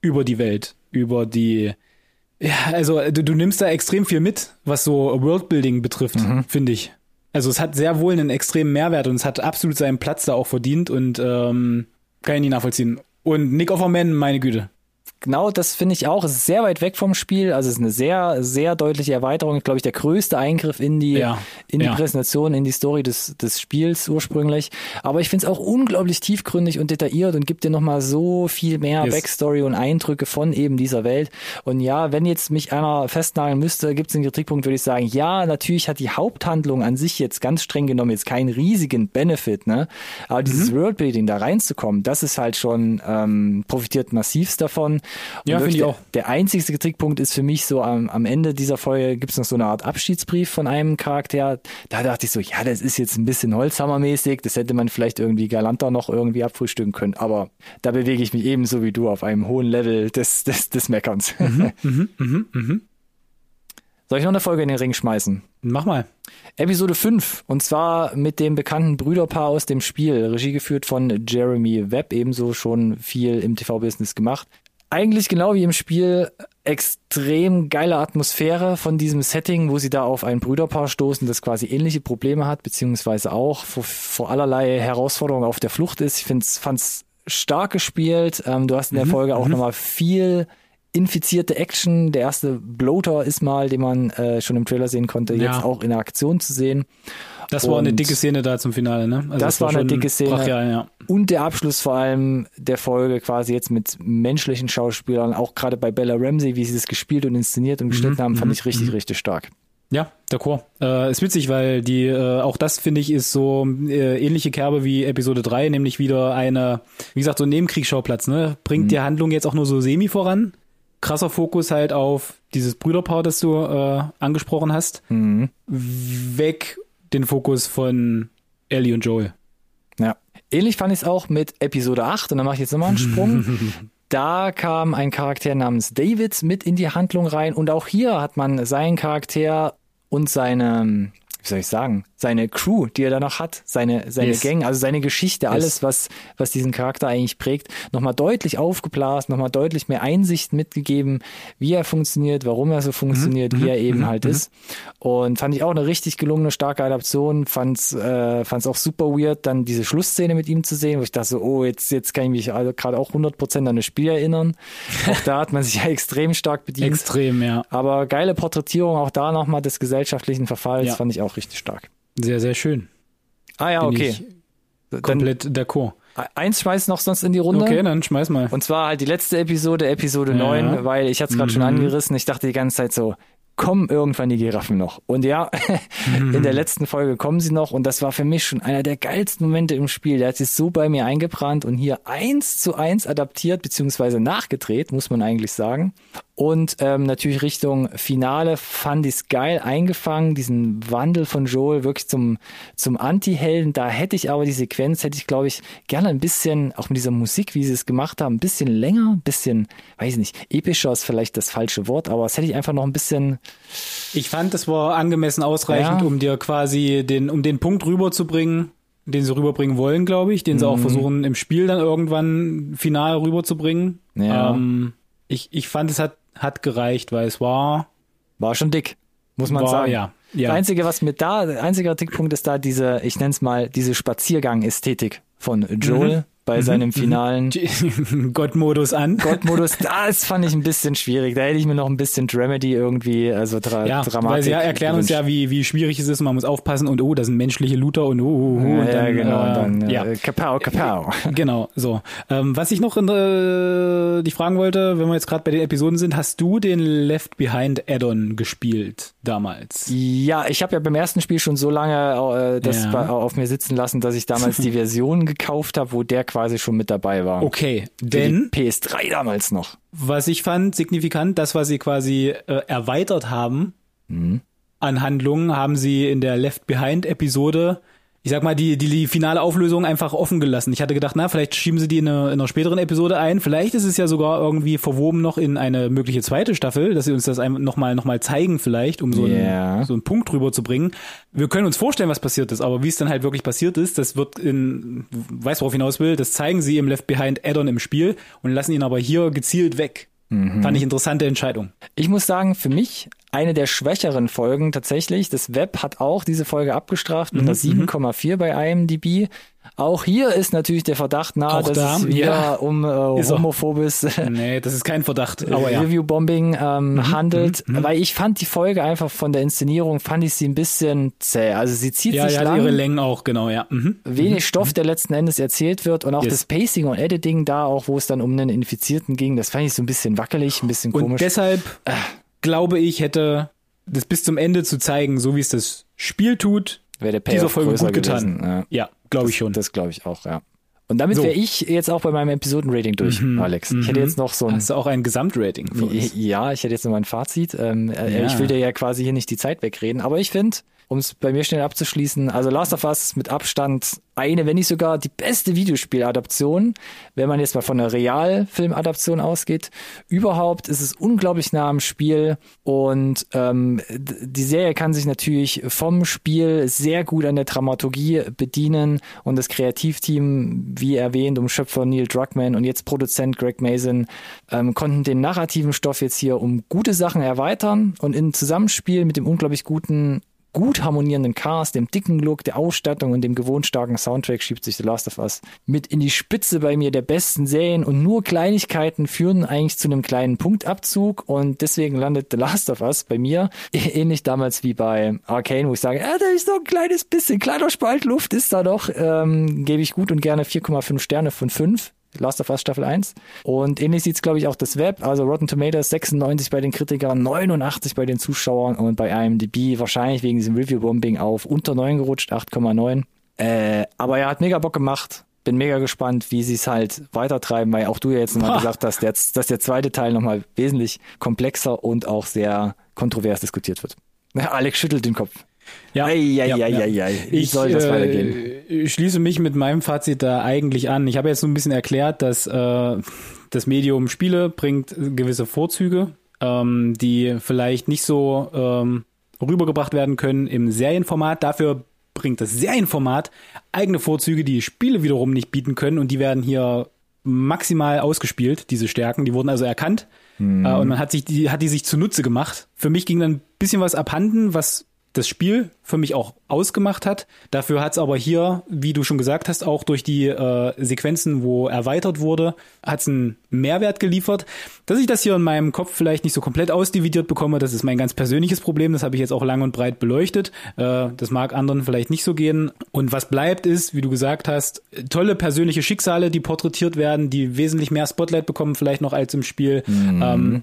über die Welt, über die ja, also du, du nimmst da extrem viel mit, was so Worldbuilding betrifft, mhm. finde ich. Also es hat sehr wohl einen extremen Mehrwert und es hat absolut seinen Platz da auch verdient und ähm, kann ich nicht nachvollziehen. Und Nick Offerman, meine Güte genau das finde ich auch. Es ist sehr weit weg vom Spiel. Also es ist eine sehr, sehr deutliche Erweiterung. Glaube ich, der größte Eingriff in die, ja, in die ja. Präsentation, in die Story des, des Spiels ursprünglich. Aber ich finde es auch unglaublich tiefgründig und detailliert und gibt dir nochmal so viel mehr yes. Backstory und Eindrücke von eben dieser Welt. Und ja, wenn jetzt mich einer festnageln müsste, gibt es einen Kritikpunkt, würde ich sagen, ja, natürlich hat die Haupthandlung an sich jetzt ganz streng genommen jetzt keinen riesigen Benefit, ne? Aber dieses mhm. Worldbuilding da reinzukommen, das ist halt schon, ähm, profitiert massivst davon. Und ja, finde ich auch. Der, einzigste Kritikpunkt ist für mich so am, am Ende dieser Folge gibt es noch so eine Art Abschiedsbrief von einem Charakter. Da dachte ich so, ja, das ist jetzt ein bisschen Holzhammermäßig, das hätte man vielleicht irgendwie galanter noch irgendwie abfrühstücken können. Aber da bewege ich mich ebenso wie du auf einem hohen Level des, des, des Meckerns. Mhm, mhm, (laughs) mhm, mhm. Soll ich noch eine Folge in den Ring schmeißen? Mach mal. Episode 5. Und zwar mit dem bekannten Brüderpaar aus dem Spiel. Regie geführt von Jeremy Webb, ebenso schon viel im TV-Business gemacht eigentlich genau wie im Spiel extrem geile Atmosphäre von diesem Setting, wo sie da auf ein Brüderpaar stoßen, das quasi ähnliche Probleme hat, beziehungsweise auch vor, vor allerlei Herausforderungen auf der Flucht ist. Ich fand's stark gespielt. Ähm, du hast in der Mhm, Folge auch mhm. nochmal viel infizierte Action. Der erste Bloater ist mal, den man äh, schon im Trailer sehen konnte, Ja. jetzt auch in der Aktion zu sehen. Das war eine Und- dicke Szene da zum Finale, ne? Also Das war eine dicke Szene. brachial, ja. Und der Abschluss vor allem der Folge quasi jetzt mit menschlichen Schauspielern, auch gerade bei Bella Ramsey, wie sie das gespielt und inszeniert und geschnitten haben, fand mhm, ich richtig, richtig stark. Ja, d'accord. Äh, ist witzig, weil die, äh, auch das finde ich, ist so äh, ähnliche Kerbe wie Episode 3, nämlich wieder eine, wie gesagt, so ein Nebenkriegsschauplatz, ne? Bringt die Handlung jetzt auch nur so semi voran. Krasser Fokus halt auf dieses Brüderpaar, das du äh, angesprochen hast. Mhm. Weg den Fokus von Ellie und Joel. Ja. Ähnlich fand ich es auch mit Episode 8 und dann mache ich jetzt nochmal einen Sprung. (laughs) Da kam ein Charakter namens David mit in die Handlung rein und auch hier hat man seinen Charakter und seine, wie soll ich sagen, seine Crew, die er da noch hat, seine, seine Yes. Gang, also seine Geschichte, alles, was, was diesen Charakter eigentlich prägt, nochmal deutlich aufgeblasen, nochmal deutlich mehr Einsicht mitgegeben, wie er funktioniert, warum er so funktioniert, wie er eben halt ist. Und fand ich auch eine richtig gelungene, starke Adaption, fand's, äh, fand's auch super weird, dann diese Schlussszene mit ihm zu sehen, wo ich dachte so, oh, jetzt, jetzt kann ich mich also gerade auch 100% an das Spiel erinnern. (laughs) Auch da hat man sich ja extrem stark bedient. Extrem, ja. Aber geile Porträtierung auch da nochmal des gesellschaftlichen Verfalls Ja. fand ich auch richtig stark. Sehr, sehr schön. Ah ja, Bin okay. ich Dann komplett d'accord. eins schmeiß noch sonst in die Runde. Okay, dann schmeiß mal. Und zwar halt die letzte Episode, Episode Ja. 9, weil ich hatte es gerade schon Mhm. angerissen. Ich dachte die ganze Zeit so, kommen irgendwann die Giraffen noch. Und ja, (laughs) in der letzten Folge kommen sie noch und das war für mich schon einer der geilsten Momente im Spiel. Der hat sich so bei mir eingebrannt und hier eins zu eins adaptiert beziehungsweise nachgedreht, muss man eigentlich sagen. Und ähm, natürlich Richtung Finale fand ich es geil eingefangen, diesen Wandel von Joel wirklich zum, zum Anti-Helden. Da hätte ich aber die Sequenz, hätte ich glaube ich gerne ein bisschen, auch mit dieser Musik, wie sie es gemacht haben, ein bisschen länger, ein bisschen, weiß nicht, epischer ist vielleicht das falsche Wort, aber das hätte ich einfach noch ein bisschen, Ich fand, das war angemessen ausreichend, Ja. um dir quasi den, um den Punkt rüberzubringen, den sie rüberbringen wollen, glaube ich, den sie Mhm. auch versuchen im Spiel dann irgendwann final rüberzubringen. Ja. Ähm, ich, ich fand, es hat, hat gereicht, weil es war, war schon dick, muss man war sagen. ja, ja. Das Einzige, was mit da, der einzige Kritikpunkt ist da diese, ich nenne es mal, diese Spaziergang-Ästhetik von Joel bei seinem finalen (laughs) Gott-Modus an. Gottmodus. (laughs) Das fand ich ein bisschen schwierig. Da hätte ich mir noch ein bisschen Dramedy irgendwie, also dra Ja, Dramatik. weil sie ja erklären uns ja, wie, wie schwierig es ist, man muss aufpassen und oh, das sind menschliche Looter und oh, oh, oh und ja, dann, genau, äh, dann ja. äh, Kapau, Kapau. Genau, so. Ähm, was ich noch äh, dich fragen wollte, wenn wir jetzt gerade bei den Episoden sind, hast du den Left Behind Add-on gespielt damals? Ja, ich habe ja beim ersten Spiel schon so lange äh, das Ja. bei, auf mir sitzen lassen, dass ich damals die (laughs) Version gekauft habe, wo der quasi schon mit dabei war. Okay, denn die PS3 damals noch. was ich fand signifikant, das was sie quasi äh, erweitert haben Mhm. an Handlungen, haben sie in der Left Behind Episode ich sag mal, die, die, die finale Auflösung einfach offen gelassen. Ich hatte gedacht, na, vielleicht schieben sie die in, eine, in einer späteren Episode ein. Vielleicht ist es ja sogar irgendwie verwoben noch in eine mögliche zweite Staffel, dass sie uns das nochmal noch mal zeigen vielleicht, um so, einen, so einen Punkt drüber zu bringen. Wir können uns vorstellen, was passiert ist, aber wie es dann halt wirklich passiert ist, das wird in, du weißt, worauf ich hinaus will, das zeigen sie im Left Behind Add-on im Spiel und lassen ihn aber hier gezielt weg. Fand ich interessante Entscheidung. Ich muss sagen, für mich eine der schwächeren Folgen tatsächlich. Das Web hat auch diese Folge abgestraft mit Mhm, einer 7,4 bei IMDb. Auch hier ist natürlich der Verdacht nahe, dass da, es wieder ja. um äh, (laughs) homophobes Nee, das ist kein Verdacht, aber ja. Mhm, Review-Bombing ähm, handelt, weil ich fand die Folge einfach von der Inszenierung, fand ich sie ein bisschen zäh. Also sie zieht Ja, sich ja, lang, ihre Längen auch, genau, ja. Mhm. wenig Stoff, der letzten Endes erzählt wird und auch Yes. das Pacing und Editing da, auch wo es dann um einen Infizierten ging, das fand ich so ein bisschen wackelig, ein bisschen Und komisch. deshalb glaube ich, hätte das bis zum Ende zu zeigen, so wie es das Spiel tut, Wäre der dieser Payoff Folge größer gut getan. gewesen, ja. Ja, glaube ich schon. Das glaube ich auch, ja. Und damit So. wäre ich jetzt auch bei meinem Episodenrating durch, Alex. Ich hätte jetzt noch so ein Hast du auch ein Gesamtrating für uns? Ja, ich hätte jetzt noch mal ein Fazit. Ähm, äh, Ja. Ich will dir ja quasi hier nicht die Zeit wegreden, aber ich finde, um es bei mir schnell abzuschließen, also Last of Us mit Abstand eine, wenn nicht sogar die beste Videospieladaption, wenn man jetzt mal von einer Realfilmadaption ausgeht. Überhaupt ist es unglaublich nah am Spiel und ähm, die Serie kann sich natürlich vom Spiel sehr gut an der Dramaturgie bedienen und das Kreativteam, wie erwähnt, um Schöpfer Neil Druckmann und jetzt Produzent Greg Mason, ähm, konnten den narrativen Stoff jetzt hier um gute Sachen erweitern und in Zusammenspiel mit dem unglaublich guten gut harmonierenden Cast, dem dicken Look, der Ausstattung und dem gewohnt starken Soundtrack schiebt sich The Last of Us mit in die Spitze bei mir der besten Serien und nur Kleinigkeiten führen eigentlich zu einem kleinen Punktabzug und deswegen landet The Last of Us bei mir (laughs) ähnlich damals wie bei Arcane, wo ich sage, ah, da ist noch ein kleines bisschen, kleiner Spalt Luft ist da noch, ähm, gebe ich gut und gerne 4,5 Sterne von 5. Last of Us Staffel 1. Und ähnlich sieht's glaube ich, auch das Web. Also Rotten Tomatoes 96 bei den Kritikern, 89 bei den Zuschauern und bei IMDb wahrscheinlich wegen diesem Review-Bombing auf unter 9 gerutscht, 8,9. Äh, aber er hat mega Bock gemacht. Bin mega gespannt, wie sie es halt weitertreiben, weil auch du ja jetzt nochmal gesagt hast, dass, dass der zweite Teil nochmal wesentlich komplexer und auch sehr kontrovers diskutiert wird. (laughs) Alex schüttelt den Kopf. Ja, ei, ei, ja, ei, ja. ei, ei. Wie Ich soll das äh, weitergehen? schließe mich mit meinem Fazit da eigentlich an. Ich habe jetzt so ein bisschen erklärt, dass äh, das Medium Spiele bringt gewisse Vorzüge, ähm, die vielleicht nicht so ähm, rübergebracht werden können im Serienformat. Dafür bringt das Serienformat eigene Vorzüge, die Spiele wiederum nicht bieten können und die werden hier maximal ausgespielt, diese Stärken. Die wurden also erkannt äh, und man hat sich die, hat die sich zunutze gemacht. Für mich ging dann ein bisschen was abhanden, was das Spiel für mich auch ausgemacht hat. Dafür hat es aber hier, wie du schon gesagt hast, auch durch die äh, Sequenzen, wo erweitert wurde, hat es einen Mehrwert geliefert. Dass ich das hier in meinem Kopf vielleicht nicht so komplett ausdividiert bekomme, das ist mein ganz persönliches Problem. Das habe ich jetzt auch lang und breit beleuchtet. Äh, das mag anderen vielleicht nicht so gehen. Und was bleibt ist, wie du gesagt hast, tolle persönliche Schicksale, die porträtiert werden, die wesentlich mehr Spotlight bekommen vielleicht noch als im Spiel. Ähm,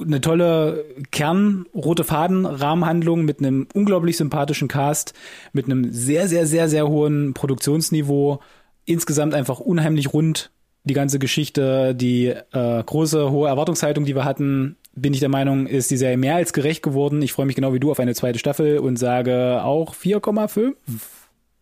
eine tolle Kern rote Faden Rahmenhandlung mit einem unglaublich sympathischen Cast, mit einem sehr sehr sehr sehr hohen Produktionsniveau, insgesamt einfach unheimlich rund die ganze Geschichte, die äh, große hohe Erwartungshaltung, die wir hatten, bin ich der Meinung, ist die Serie mehr als gerecht geworden. Ich freue mich genau wie du auf eine zweite Staffel und sage auch 4,5.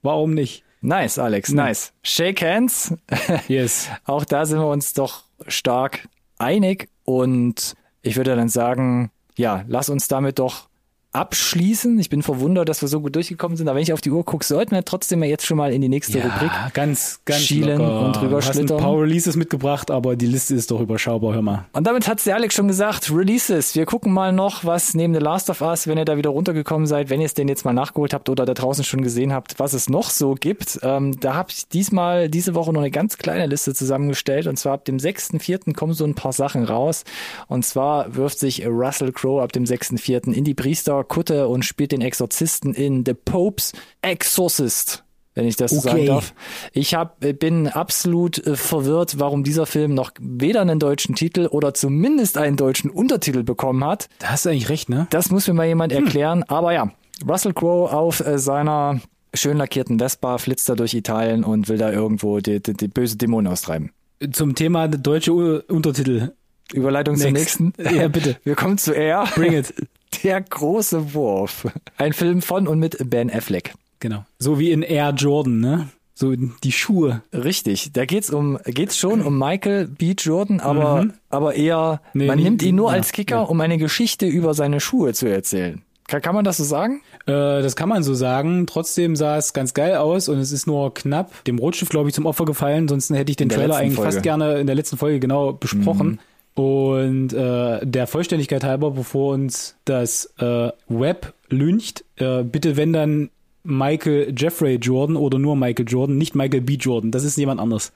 Warum nicht? Nice, Alex, nice. Shake hands. (laughs) Yes. Auch da sind wir uns doch stark einig und ich würde dann sagen, ja, lass uns damit doch abschließen. Ich bin verwundert, dass wir so gut durchgekommen sind, aber wenn ich auf die Uhr gucke, sollten wir trotzdem ja jetzt schon mal in die nächste Rubrik. ganz, ganz schielen locker. und drüber Du hast ein paar Releases mitgebracht, aber die Liste ist doch überschaubar, hör mal. Und damit hat's der Alex schon gesagt, Releases. Wir gucken mal noch, was neben The Last of Us, wenn ihr da wieder runtergekommen seid, wenn ihr es denn jetzt mal nachgeholt habt oder da draußen schon gesehen habt, was es noch so gibt. Ähm, da habe ich diesmal diese Woche noch eine ganz kleine Liste zusammengestellt und zwar ab dem 6.4. kommen so ein paar Sachen raus. Und zwar wirft sich Russell Crowe ab dem 6.4. in die Priesterkutte und spielt den Exorzisten in The Pope's Exorcist wenn ich das so sagen Okay. darf. Ich hab, bin absolut äh, verwirrt, warum dieser Film noch weder einen deutschen Titel oder zumindest einen deutschen Untertitel bekommen hat. Da hast du eigentlich recht, ne? Das muss mir mal jemand erklären. Aber ja, Russell Crowe auf äh, seiner schön lackierten Vespa flitzt er durch Italien und will da irgendwo die, die, die böse Dämonen austreiben. Zum Thema deutsche U Untertitel. Überleitung zum Next. nächsten. Ja, bitte. (laughs) Wir kommen zu Air. Bring it. (laughs) Der große Wurf. Ein Film von und mit Ben Affleck. Genau. So wie in Air Jordan, ne? So die Schuhe. Richtig, da geht's um geht's schon um Michael B. Jordan, aber aber eher Nee, man nicht- nimmt ihn nur ja, als Kicker, um eine Geschichte über seine Schuhe zu erzählen. Kann, kann man das so sagen? Äh, das kann man so sagen. Trotzdem sah es ganz geil aus und es ist nur knapp dem Rotstift, glaube ich, zum Opfer gefallen. Sonst hätte ich den Trailer eigentlich Folge. Mhm. fast gerne in der letzten Folge genau besprochen. Und äh, der Vollständigkeit halber, bevor uns das äh, Web lyncht, äh, bitte wenn dann Michael Jeffrey Jordan oder nur Michael Jordan, nicht Michael B. Jordan. Das ist jemand anderes.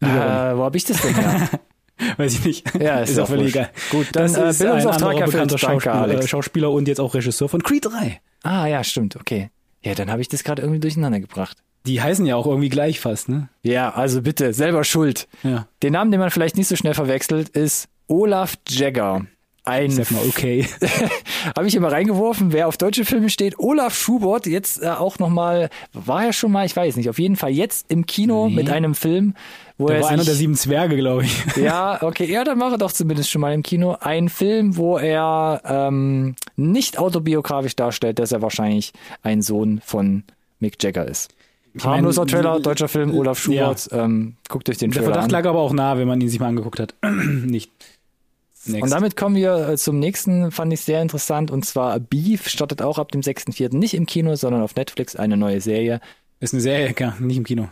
Äh, wo hab ich das denn her? (laughs) Weiß ich nicht. Ja, ist ja auch völlig egal. Gut, dann, das äh, ist ein Bildungsauftrag anderer erfüllt. bekannter Schauspieler, Alex. äh, Schauspieler und jetzt auch Regisseur von Creed 3. ah ja, stimmt, okay. Ja, dann habe ich das gerade irgendwie durcheinander gebracht. Die heißen ja auch irgendwie gleich fast, ne? Ja, also bitte, selber schuld. Ja. Den Namen, den man vielleicht nicht so schnell verwechselt, ist Olaf Jagger. Ein Ich sag mal, okay. (laughs) Habe ich immer reingeworfen, wer auf deutsche Filme steht. Olaf Schubert, jetzt äh, auch nochmal, war ja schon mal, ich weiß nicht, auf jeden Fall jetzt im Kino mit einem Film, wo Der er war sich, einer der sieben Zwerge, glaube ich. (laughs) Ja, okay, ja, dann mache doch zumindest schon mal im Kino. Ein Film, wo er ähm, nicht autobiografisch darstellt, dass er wahrscheinlich ein Sohn von Mick Jagger ist. Harmloser meine, Trailer, äh, deutscher Film, Olaf Schubert. Ähm, guckt euch den Der Trailer Verdacht an. lag aber auch nah, wenn man ihn sich mal angeguckt hat. (clears throat) Nicht. Next. Und damit kommen wir äh, zum nächsten, fand ich sehr interessant, und zwar Beef startet auch ab dem 6.4. nicht im Kino, sondern auf Netflix eine neue Serie. ist eine Serie, ja, nicht im Kino.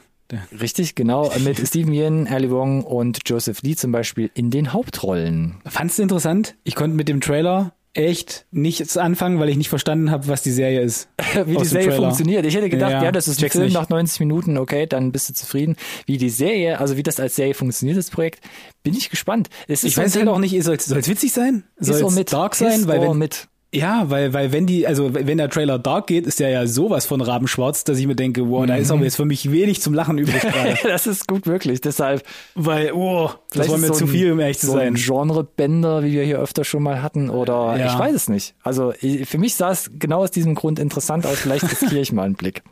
Richtig, genau, mit (laughs) Steven Yeun, Ali Wong und Joseph Lee zum Beispiel in den Hauptrollen. Fandst du interessant? Ich konnte mit dem Trailer echt nichts anfangen, weil ich nicht verstanden habe, was die Serie ist. (laughs) wie die Serie Trailer. funktioniert. Ich hätte gedacht, ja, Ja, das ist ein Film nicht. nach 90 Minuten, okay, dann bist du zufrieden. Wie die Serie, also wie das als Serie funktioniert, das Projekt, bin ich gespannt. Ich so weiß halt Ding- auch nicht, soll es witzig sein? Soll es dark sein? Weil wenn, mit. Ja, weil, weil wenn die, also wenn der Trailer dark geht, ist der ja sowas von Rabenschwarz, dass ich mir denke, wow, da ist Mhm. aber jetzt für mich wenig zum Lachen übrig (laughs) das ist gut möglich. Deshalb weil, oh, das war mir so zu viel, um ehrlich zu so ein sein. Genrebänder, wie wir hier öfter schon mal hatten, oder Ja. ich weiß es nicht. Also für mich sah es genau aus diesem Grund interessant aus. Vielleicht riskiere ich mal einen Blick.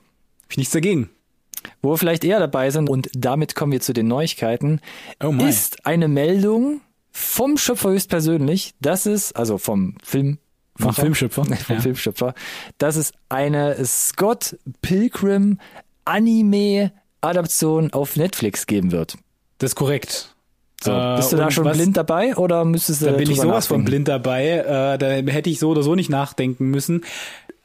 Hab ich nichts dagegen. Wo wir vielleicht eher dabei sind, und damit kommen wir zu den Neuigkeiten, Oh ist eine Meldung vom Schöpfer höchstpersönlich, das ist, also vom Film, Vom Filmschöpfer. (laughs) vom Ja. Filmschöpfer, dass es eine Scott Pilgrim Anime Adaption auf Netflix geben wird. Das ist korrekt. So, Äh, bist du da und schon was- blind dabei oder müsstest du Da bin ich sowas von nachdenken? blind dabei. Äh, da hätte ich so oder so nicht nachdenken müssen.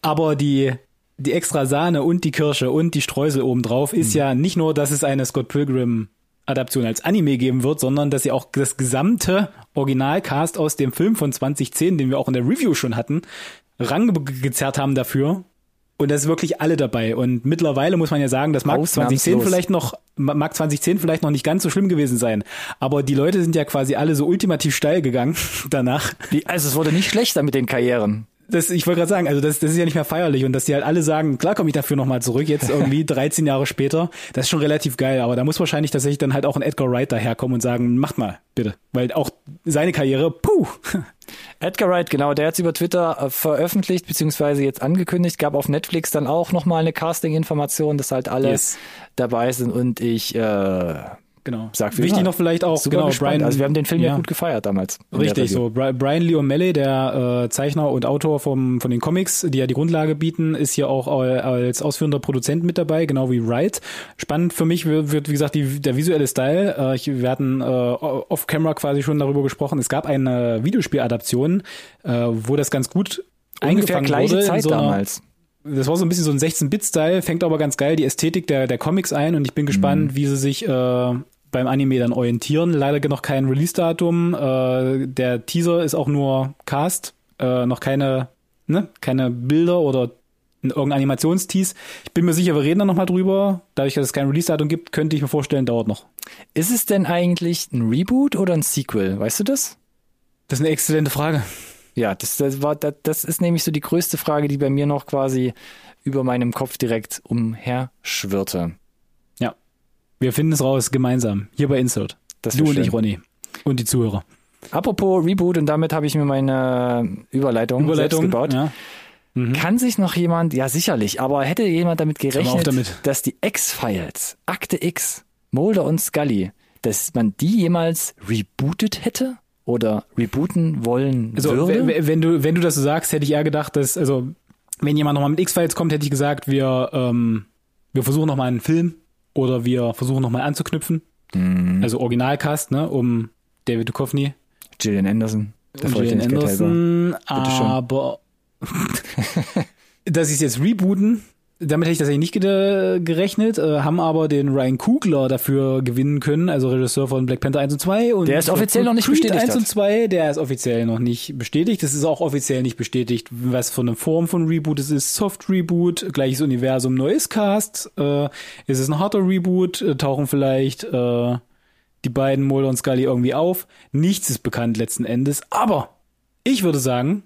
Aber die, die extra Sahne und die Kirsche und die Streusel obendrauf ist Hm. ja nicht nur, dass es eine Scott Pilgrim Adaption als Anime geben wird, sondern dass sie auch das gesamte Originalcast aus dem Film von 2010, den wir auch in der Review schon hatten, rangezerrt haben dafür. Und da ist wirklich alle dabei. Und mittlerweile muss man ja sagen, das mag Ausnahmslos. 2010 vielleicht noch, mag 2010 vielleicht noch nicht ganz so schlimm gewesen sein. Aber die Leute sind ja quasi alle so ultimativ steil gegangen (laughs) danach. Wie, also es wurde nicht schlechter mit den Karrieren. Das, ich wollte gerade sagen, also das, das ist ja nicht mehr feierlich und dass die halt alle sagen, klar komme ich dafür nochmal zurück, jetzt irgendwie (laughs) 13 Jahre später, das ist schon relativ geil, aber da muss wahrscheinlich tatsächlich dann halt auch ein Edgar Wright daherkommen und sagen, macht mal, bitte. Weil auch seine Karriere, puh, (laughs) Edgar Wright, genau, der hat über Twitter äh, veröffentlicht, beziehungsweise jetzt angekündigt, gab auf Netflix dann auch nochmal eine Casting-Information, dass halt alle Yes. dabei sind und ich äh, genau. sag Wichtig immer, noch vielleicht auch, super genau, gespannt. Brian, also wir haben den Film ja, ja. gut gefeiert damals. Richtig, so. Bri- Brian Lee O'Malley, der äh, Zeichner und Autor vom, von den Comics, die ja die Grundlage bieten, ist hier auch als ausführender Produzent mit dabei, genau wie Wright. Spannend für mich wird, wie gesagt, die, der visuelle Style. Äh, ich, wir hatten äh, off-camera quasi schon darüber gesprochen. Es gab eine Videospieladaption, äh, wo das ganz gut Ungefähr gleiche wurde. Zeit so damals. das war so ein bisschen so ein 16-Bit-Style, fängt aber ganz geil die Ästhetik der, der Comics ein und ich bin gespannt, wie sie sich äh, beim Anime dann orientieren. Leider noch kein Release-Datum. Äh, der Teaser ist auch nur Cast, äh, noch keine, ne, keine Bilder oder ein- irgendein Animationstease. Ich bin mir sicher, wir reden da nochmal drüber. Dadurch, dass es kein Release-Datum gibt, könnte ich mir vorstellen, dauert noch. Ist es denn eigentlich ein Reboot oder ein Sequel? Weißt du das? Das ist eine exzellente Frage. Ja, das, das war, das, das ist nämlich so die größte Frage, die bei mir noch quasi über meinem Kopf direkt umherschwirrte. Wir finden es raus, gemeinsam. Hier bei Insert. Das du und schön. ich, Ronny. Und die Zuhörer. Apropos Reboot, und damit habe ich mir meine Überleitung, Überleitung. gebaut. Ja. Kann sich noch jemand, ja sicherlich, aber hätte jemand damit gerechnet, damit. dass die X-Files, Akte X, Mulder und Scully, dass man die jemals rebootet hätte? Oder rebooten wollen Also würde? wenn du wenn du das so sagst, hätte ich eher gedacht, dass also wenn jemand nochmal mit X-Files kommt, hätte ich gesagt, wir ähm, wir versuchen nochmal einen Film oder wir versuchen nochmal anzuknüpfen. Mhm. Also Originalcast, ne, um David Duchovny Gillian Anderson. der Gillian. Anderson, aber (laughs) dass sie es jetzt rebooten, damit hätte ich tatsächlich nicht gerechnet, äh, haben aber den Ryan Coogler dafür gewinnen können, also Regisseur von Black Panther 1 und 2 und Der ist offiziell noch nicht Creed bestätigt 1 hat. und 2, der ist offiziell noch nicht bestätigt. Das ist auch offiziell nicht bestätigt, was für eine Form von Reboot es ist. Soft Reboot, gleiches Universum, neues Cast. Äh, ist es ein harter Reboot? Äh, tauchen vielleicht äh, die beiden Mulder und Scully irgendwie auf? Nichts ist bekannt letzten Endes. Aber ich würde sagen,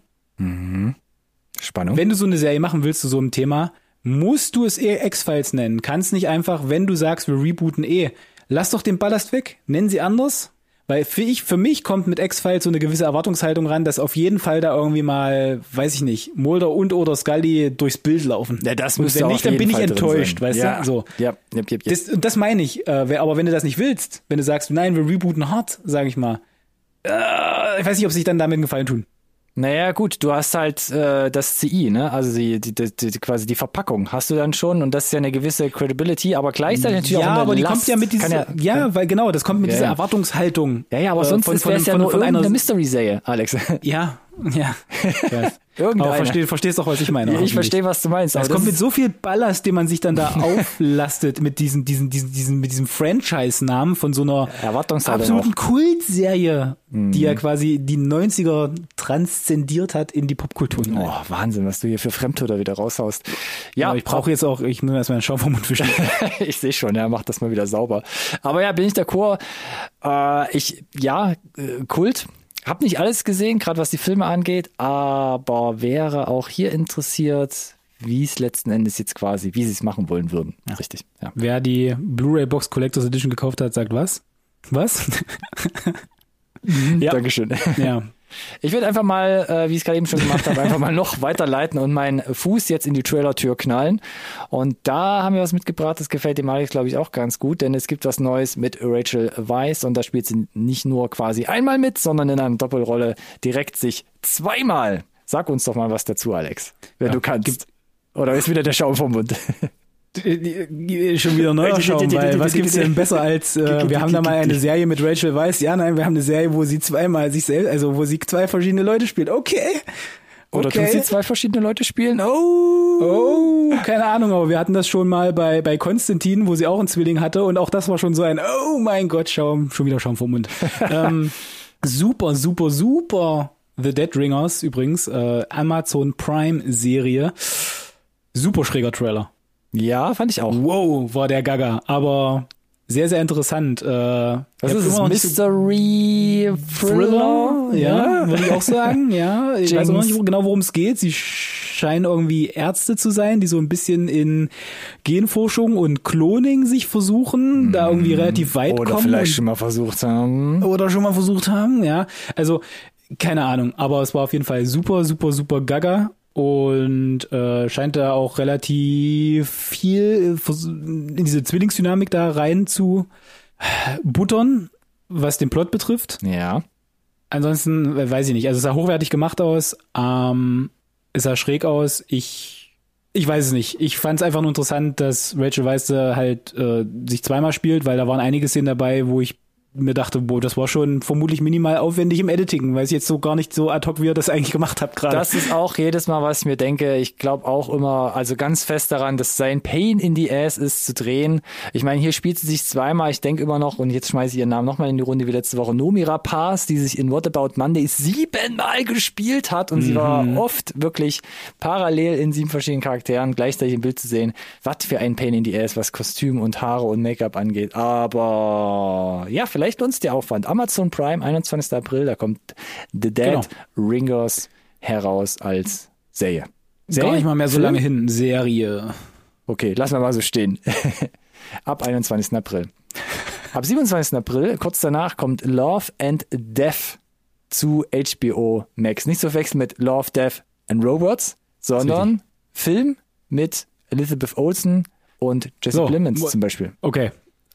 Spannung. wenn du so eine Serie machen willst zu so einem Thema, musst du es eher X-Files nennen. Kannst nicht einfach, wenn du sagst, wir rebooten eh, lass doch den Ballast weg, nennen sie anders. Weil für, ich, für mich kommt mit X-Files so eine gewisse Erwartungshaltung ran, dass auf jeden Fall da irgendwie mal, weiß ich nicht, Mulder und oder Scully durchs Bild laufen. ja, das müsste wenn nicht, dann bin ich Fall enttäuscht, weißt ja. du? So. Ja, jep, jep, jep. Das, das meine ich. Äh, aber wenn du das nicht willst, wenn du sagst, nein, wir rebooten hart, sage ich mal, äh, ich weiß nicht, ob sich dann damit einen Gefallen tun. Naja, gut, du hast halt äh, das CI, ne? Also die, die, die, die, quasi die Verpackung hast du dann schon und das ist ja eine gewisse Credibility, aber gleichzeitig natürlich ja, auch eine aber die Last. kommt ja mit dieser, ja, weil genau, das kommt mit Ja, dieser ja. Erwartungshaltung. ja, ja, aber äh, sonst von- es ja von- nur von einer- irgendeine Mystery-Serie, Alex. Ja, Ja. (laughs) Aber versteh, verstehst doch, was ich meine. ich verstehe, was du meinst. Es kommt mit so viel Ballast, den man sich dann da (laughs) auflastet mit diesen, diesen, diesen, diesen, mit diesem Franchise-Namen von so einer absoluten Kultserie, Mhm. die ja quasi die 90er transzendiert hat in die Popkultur. Oh, Wahnsinn, was du hier für Fremdtöter wieder raushaust. Ja, Aber ich brauche jetzt auch, ich muss erstmal einen Schaum vom Mund wischen. ich sehe schon, er macht das mal wieder sauber. Aber ja, bin ich d'accord. Äh, ich, ja, äh, Kult. Hab nicht alles gesehen, gerade was die Filme angeht, aber wäre auch hier interessiert, wie es letzten Endes jetzt quasi, wie sie es machen wollen würden. Richtig, ja. Wer die Blu-ray Box Collectors Edition gekauft hat, sagt was? Was? ja. Dankeschön. ja. Ich würde einfach mal, äh, wie ich es gerade eben schon gemacht habe, einfach mal noch weiterleiten und meinen Fuß jetzt in die Trailer-Tür knallen. Und da haben wir was mitgebracht, das gefällt dem Alex, glaube ich, auch ganz gut, denn es gibt was Neues mit Rachel Weisz und da spielt sie nicht nur quasi einmal mit, sondern in einer Doppelrolle direkt sich zweimal. Sag uns doch mal was dazu, Alex, wenn Ja, du kannst. Oder ist wieder der Schaum vom Mund? (laughs) Schon wieder neuer Schaum, weil was gibt's denn besser als, äh, wir haben da mal eine Serie mit Rachel Weisz, ja nein, wir haben eine Serie, wo sie zweimal sich selbst, also wo sie zwei verschiedene Leute spielt, okay. Oder okay. tut sie zwei verschiedene Leute spielen? Oh! Oh, keine Ahnung, aber wir hatten das schon mal bei, bei Konstantin, wo sie auch einen Zwilling hatte und auch das war schon so ein, oh mein Gott, Schaum, schon wieder Schaum vom Mund. (laughs) ähm, super, super, super. The Dead Ringers übrigens, äh, Amazon Prime Serie. Super schräger Trailer. Ja, fand ich auch. Wow, war der Gaga, aber sehr, sehr interessant. Äh, hab ist Mystery Thriller? ja, würde ich auch sagen, ja. Ich weiß auch noch nicht genau, worum es geht. Sie scheinen irgendwie Ärzte zu sein, die so ein bisschen in Genforschung und Cloning sich versuchen, da irgendwie relativ weit Oder kommen. vielleicht und- schon mal versucht haben. oder schon mal versucht haben, ja. Also, keine Ahnung, aber es war auf jeden Fall super, super, super gaga und äh, scheint da auch relativ viel vers- in diese Zwillingsdynamik da rein zu buttern, was den Plot betrifft. Ja. Ansonsten äh, weiß ich nicht. Also es sah hochwertig gemacht aus, ähm, es sah schräg aus. Ich ich weiß es nicht. Ich fand es einfach nur interessant, dass Rachel Weisz halt äh, sich zweimal spielt, weil da waren einige Szenen dabei, wo ich mir dachte, boah, das war schon vermutlich minimal aufwendig im Editing, weil ich jetzt so gar nicht so ad hoc, wie ihr das eigentlich gemacht habt gerade. Das ist auch jedes Mal, was ich mir denke. Ich glaube auch immer, also ganz fest daran, dass sein Pain in the Ass ist zu drehen. Ich meine, hier spielt sie sich zweimal. Ich denke immer noch, und jetzt schmeiße ich ihren Namen nochmal in die Runde wie letzte Woche, Nomira Paz, die sich in What About Monday siebenmal gespielt hat und sie war oft wirklich parallel in sieben verschiedenen Charakteren gleichzeitig im Bild zu sehen. Was für ein Pain in the Ass, was Kostüm und Haare und Make-up angeht. Aber ja, vielleicht lohnt es der Aufwand. Amazon Prime, 21. April, da kommt The Dead Genau. Ringers heraus als Serie. gar nicht mal mehr so lange hin. Serie. Okay, lassen wir mal so stehen. (laughs) Ab 21. April. Ab 27. April, kurz danach, kommt Love and Death zu HBO Max. Nicht zu verwechseln mit Love, Death and Robots, sondern Film mit Elizabeth Olsen und Jesse So, Plemons zum Beispiel. Okay,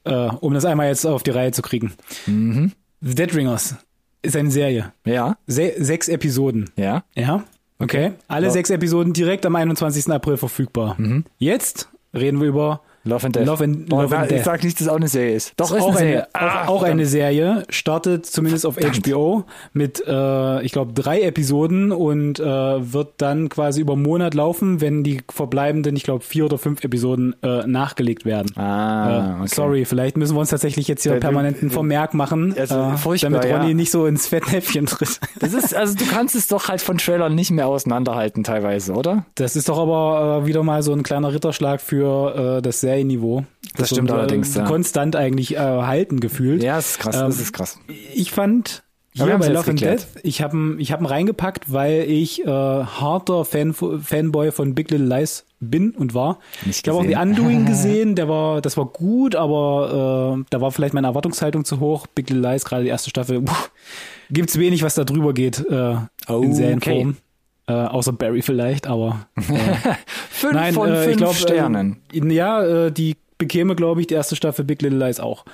äh, um das einmal jetzt auf die Reihe zu kriegen. Mhm. The Dead Ringers ist eine Serie. Ja, Se sechs Episoden. ja. Ja, okay. Alle Ja. sechs Episoden direkt am 21. April verfügbar. Jetzt reden wir über Love and Death. Love and- oh, Love na, and Ich Death. sag nicht, dass es auch eine Serie ist. Doch, ist auch eine Serie. eine, auch, auch eine Serie, startet zumindest auf HBO mit, äh, ich glaube, drei Episoden und äh, wird dann quasi über einen Monat laufen, wenn die verbleibenden, ich glaube, vier oder fünf Episoden äh, nachgelegt werden. Ah, Äh, okay. Sorry, vielleicht müssen wir uns tatsächlich jetzt hier Äh, permanenten Vermerk machen, Also, furchtbar, damit Ronny ja. nicht so ins Fettnäpfchen tritt. (laughs) Das ist, also du kannst es doch halt von Trailern nicht mehr auseinanderhalten teilweise, oder? Das ist doch aber äh, wieder mal so ein kleiner Ritterschlag für das Serienniveau. Das stimmt so, äh, allerdings, ja. Konstant eigentlich äh, halten gefühlt. Ja, das ist krass, Ähm, das ist krass. Ich fand hier haben's bei Love and. Death, ich habe ich hab ihn reingepackt, weil ich äh, harter Fan, Fanboy von Big Little Lies bin und war. Nicht ich habe auch die Undoing (laughs) gesehen, der war, das war gut, aber äh, da war vielleicht meine Erwartungshaltung zu hoch. Big Little Lies, gerade die erste Staffel, puh, gibt's wenig, was da drüber geht äh, Okay. in Serienform. Äh, außer Barry vielleicht, aber (laughs) Fünf Nein, von äh, fünf glaub, Sternen. Äh, ja, äh, die bekäme, glaube ich, die erste Staffel Big Little Lies auch.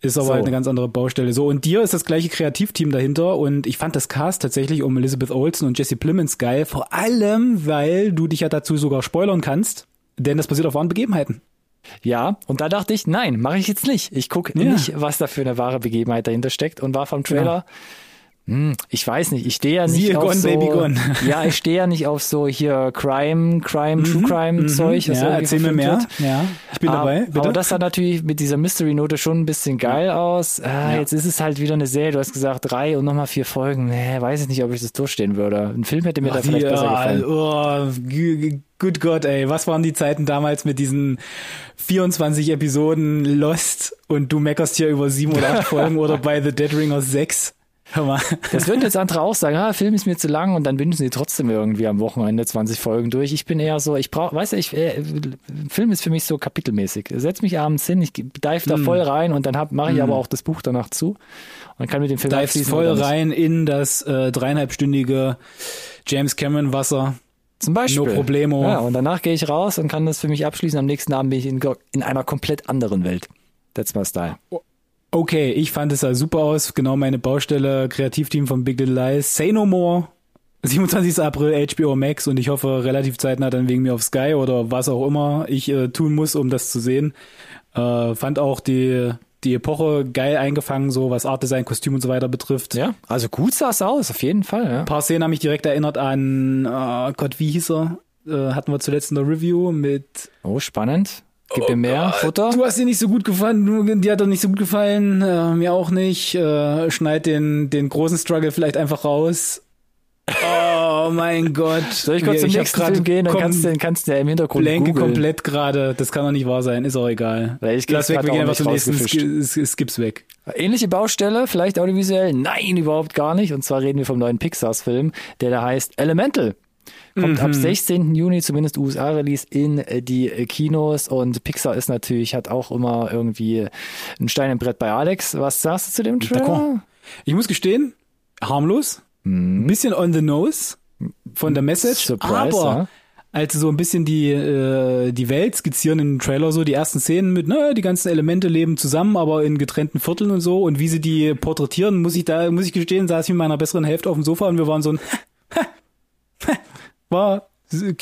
Ist aber So. halt eine ganz andere Baustelle. So, und dir ist das gleiche Kreativteam dahinter und ich fand das Cast tatsächlich um Elizabeth Olsen und Jesse Plemons geil, vor allem, weil du dich ja dazu sogar spoilern kannst, denn das basiert auf wahren Begebenheiten. Ja, und da dachte ich, nein, mache ich jetzt nicht. Ich gucke Ja. nicht, was da für eine wahre Begebenheit dahinter steckt und war vom Trailer, Hm, ich weiß nicht, ich stehe ja nicht Siehe auf Gone, so, Baby, Gone. ja, ich stehe ja nicht auf so hier Crime, Crime, True Crime Zeug. das Mhm, ja, irgendwie erzähl mir mehr. Ja, ich bin dabei. Aber, Bitte. aber das sah natürlich mit dieser Mystery-Note schon ein bisschen geil aus. Ah, Ja. Jetzt ist es halt wieder eine Serie, du hast gesagt drei und nochmal vier Folgen. Nee, weiß ich nicht, ob ich das durchstehen würde. Ein Film hätte mir da Ach, vielleicht die, besser gefallen. Oh, g- g- gut Gott, ey, was waren die Zeiten damals mit diesen 24 Episoden Lost und du meckerst hier über sieben oder acht (laughs) Folgen oder bei The Dead Ringers 6? Hör mal. Das würden jetzt andere auch sagen, ah, Film ist mir zu lang und dann binden sie trotzdem irgendwie am Wochenende 20 Folgen durch. Ich bin eher so, ich brauche, weißt du, ich, äh, Film ist für mich so kapitelmäßig. Setz mich abends hin, ich dive Mm. da voll rein und dann mache ich aber auch das Buch danach zu und kann mit dem Film Dives abschließen voll rein in das äh, dreieinhalbstündige James Cameron Wasser. Zum Beispiel. No problemo. Ja, und danach gehe ich raus und kann das für mich abschließen. Am nächsten Abend bin ich in, in einer komplett anderen Welt. That's my style. Okay, ich fand es sah super aus. Genau meine Baustelle, Kreativteam von Big Little Lies. Say No More. (laughs) 27. April HBO Max und ich hoffe relativ zeitnah dann wegen mir auf Sky oder was auch immer ich äh, tun muss, um das zu sehen. Äh, fand auch die die Epoche geil eingefangen, so was Art Design, Kostüm und so weiter betrifft. Ja, also gut sah es aus, auf jeden Fall. Ja. Ein paar Szenen haben mich direkt erinnert an oh Gott, wie hieß er? Äh, hatten wir zuletzt in der Review mit Oh, spannend. Gib mir mehr Futter. Du hast dir nicht so gut gefallen, dir hat doch nicht so gut gefallen, äh, mir auch nicht. Äh, schneid den, den großen Struggle vielleicht einfach raus. Oh mein (laughs) Gott. Soll ich kurz zum nächsten Film gehen? Dann kannst du, kannst du ja im Hintergrund Blenke googeln. komplett gerade. Das kann doch nicht wahr sein. Ist auch egal. Weil ich Lass weg, wir gehen einfach zum nächsten. Skips weg. Ähnliche Baustelle, vielleicht audiovisuell? Nein, überhaupt gar nicht. Und zwar reden wir vom neuen Pixar-Film, der da heißt Elemental. Kommt Mhm. ab 16. Juni, zumindest USA-Release, in äh, die äh, Kinos. Und Pixar ist natürlich, hat auch immer irgendwie ein Stein im Brett bei Alex. Was sagst du zu dem Trailer? Ich muss gestehen, harmlos. Ein bisschen on the nose von der Message. Surprise, aber ja. als so ein bisschen die, äh, die Welt skizzieren im Trailer, so die ersten Szenen mit, naja, die ganzen Elemente leben zusammen, aber in getrennten Vierteln und so. Und wie sie die porträtieren, muss ich da, muss ich gestehen, saß ich mit meiner besseren Hälfte auf dem Sofa und wir waren so ein war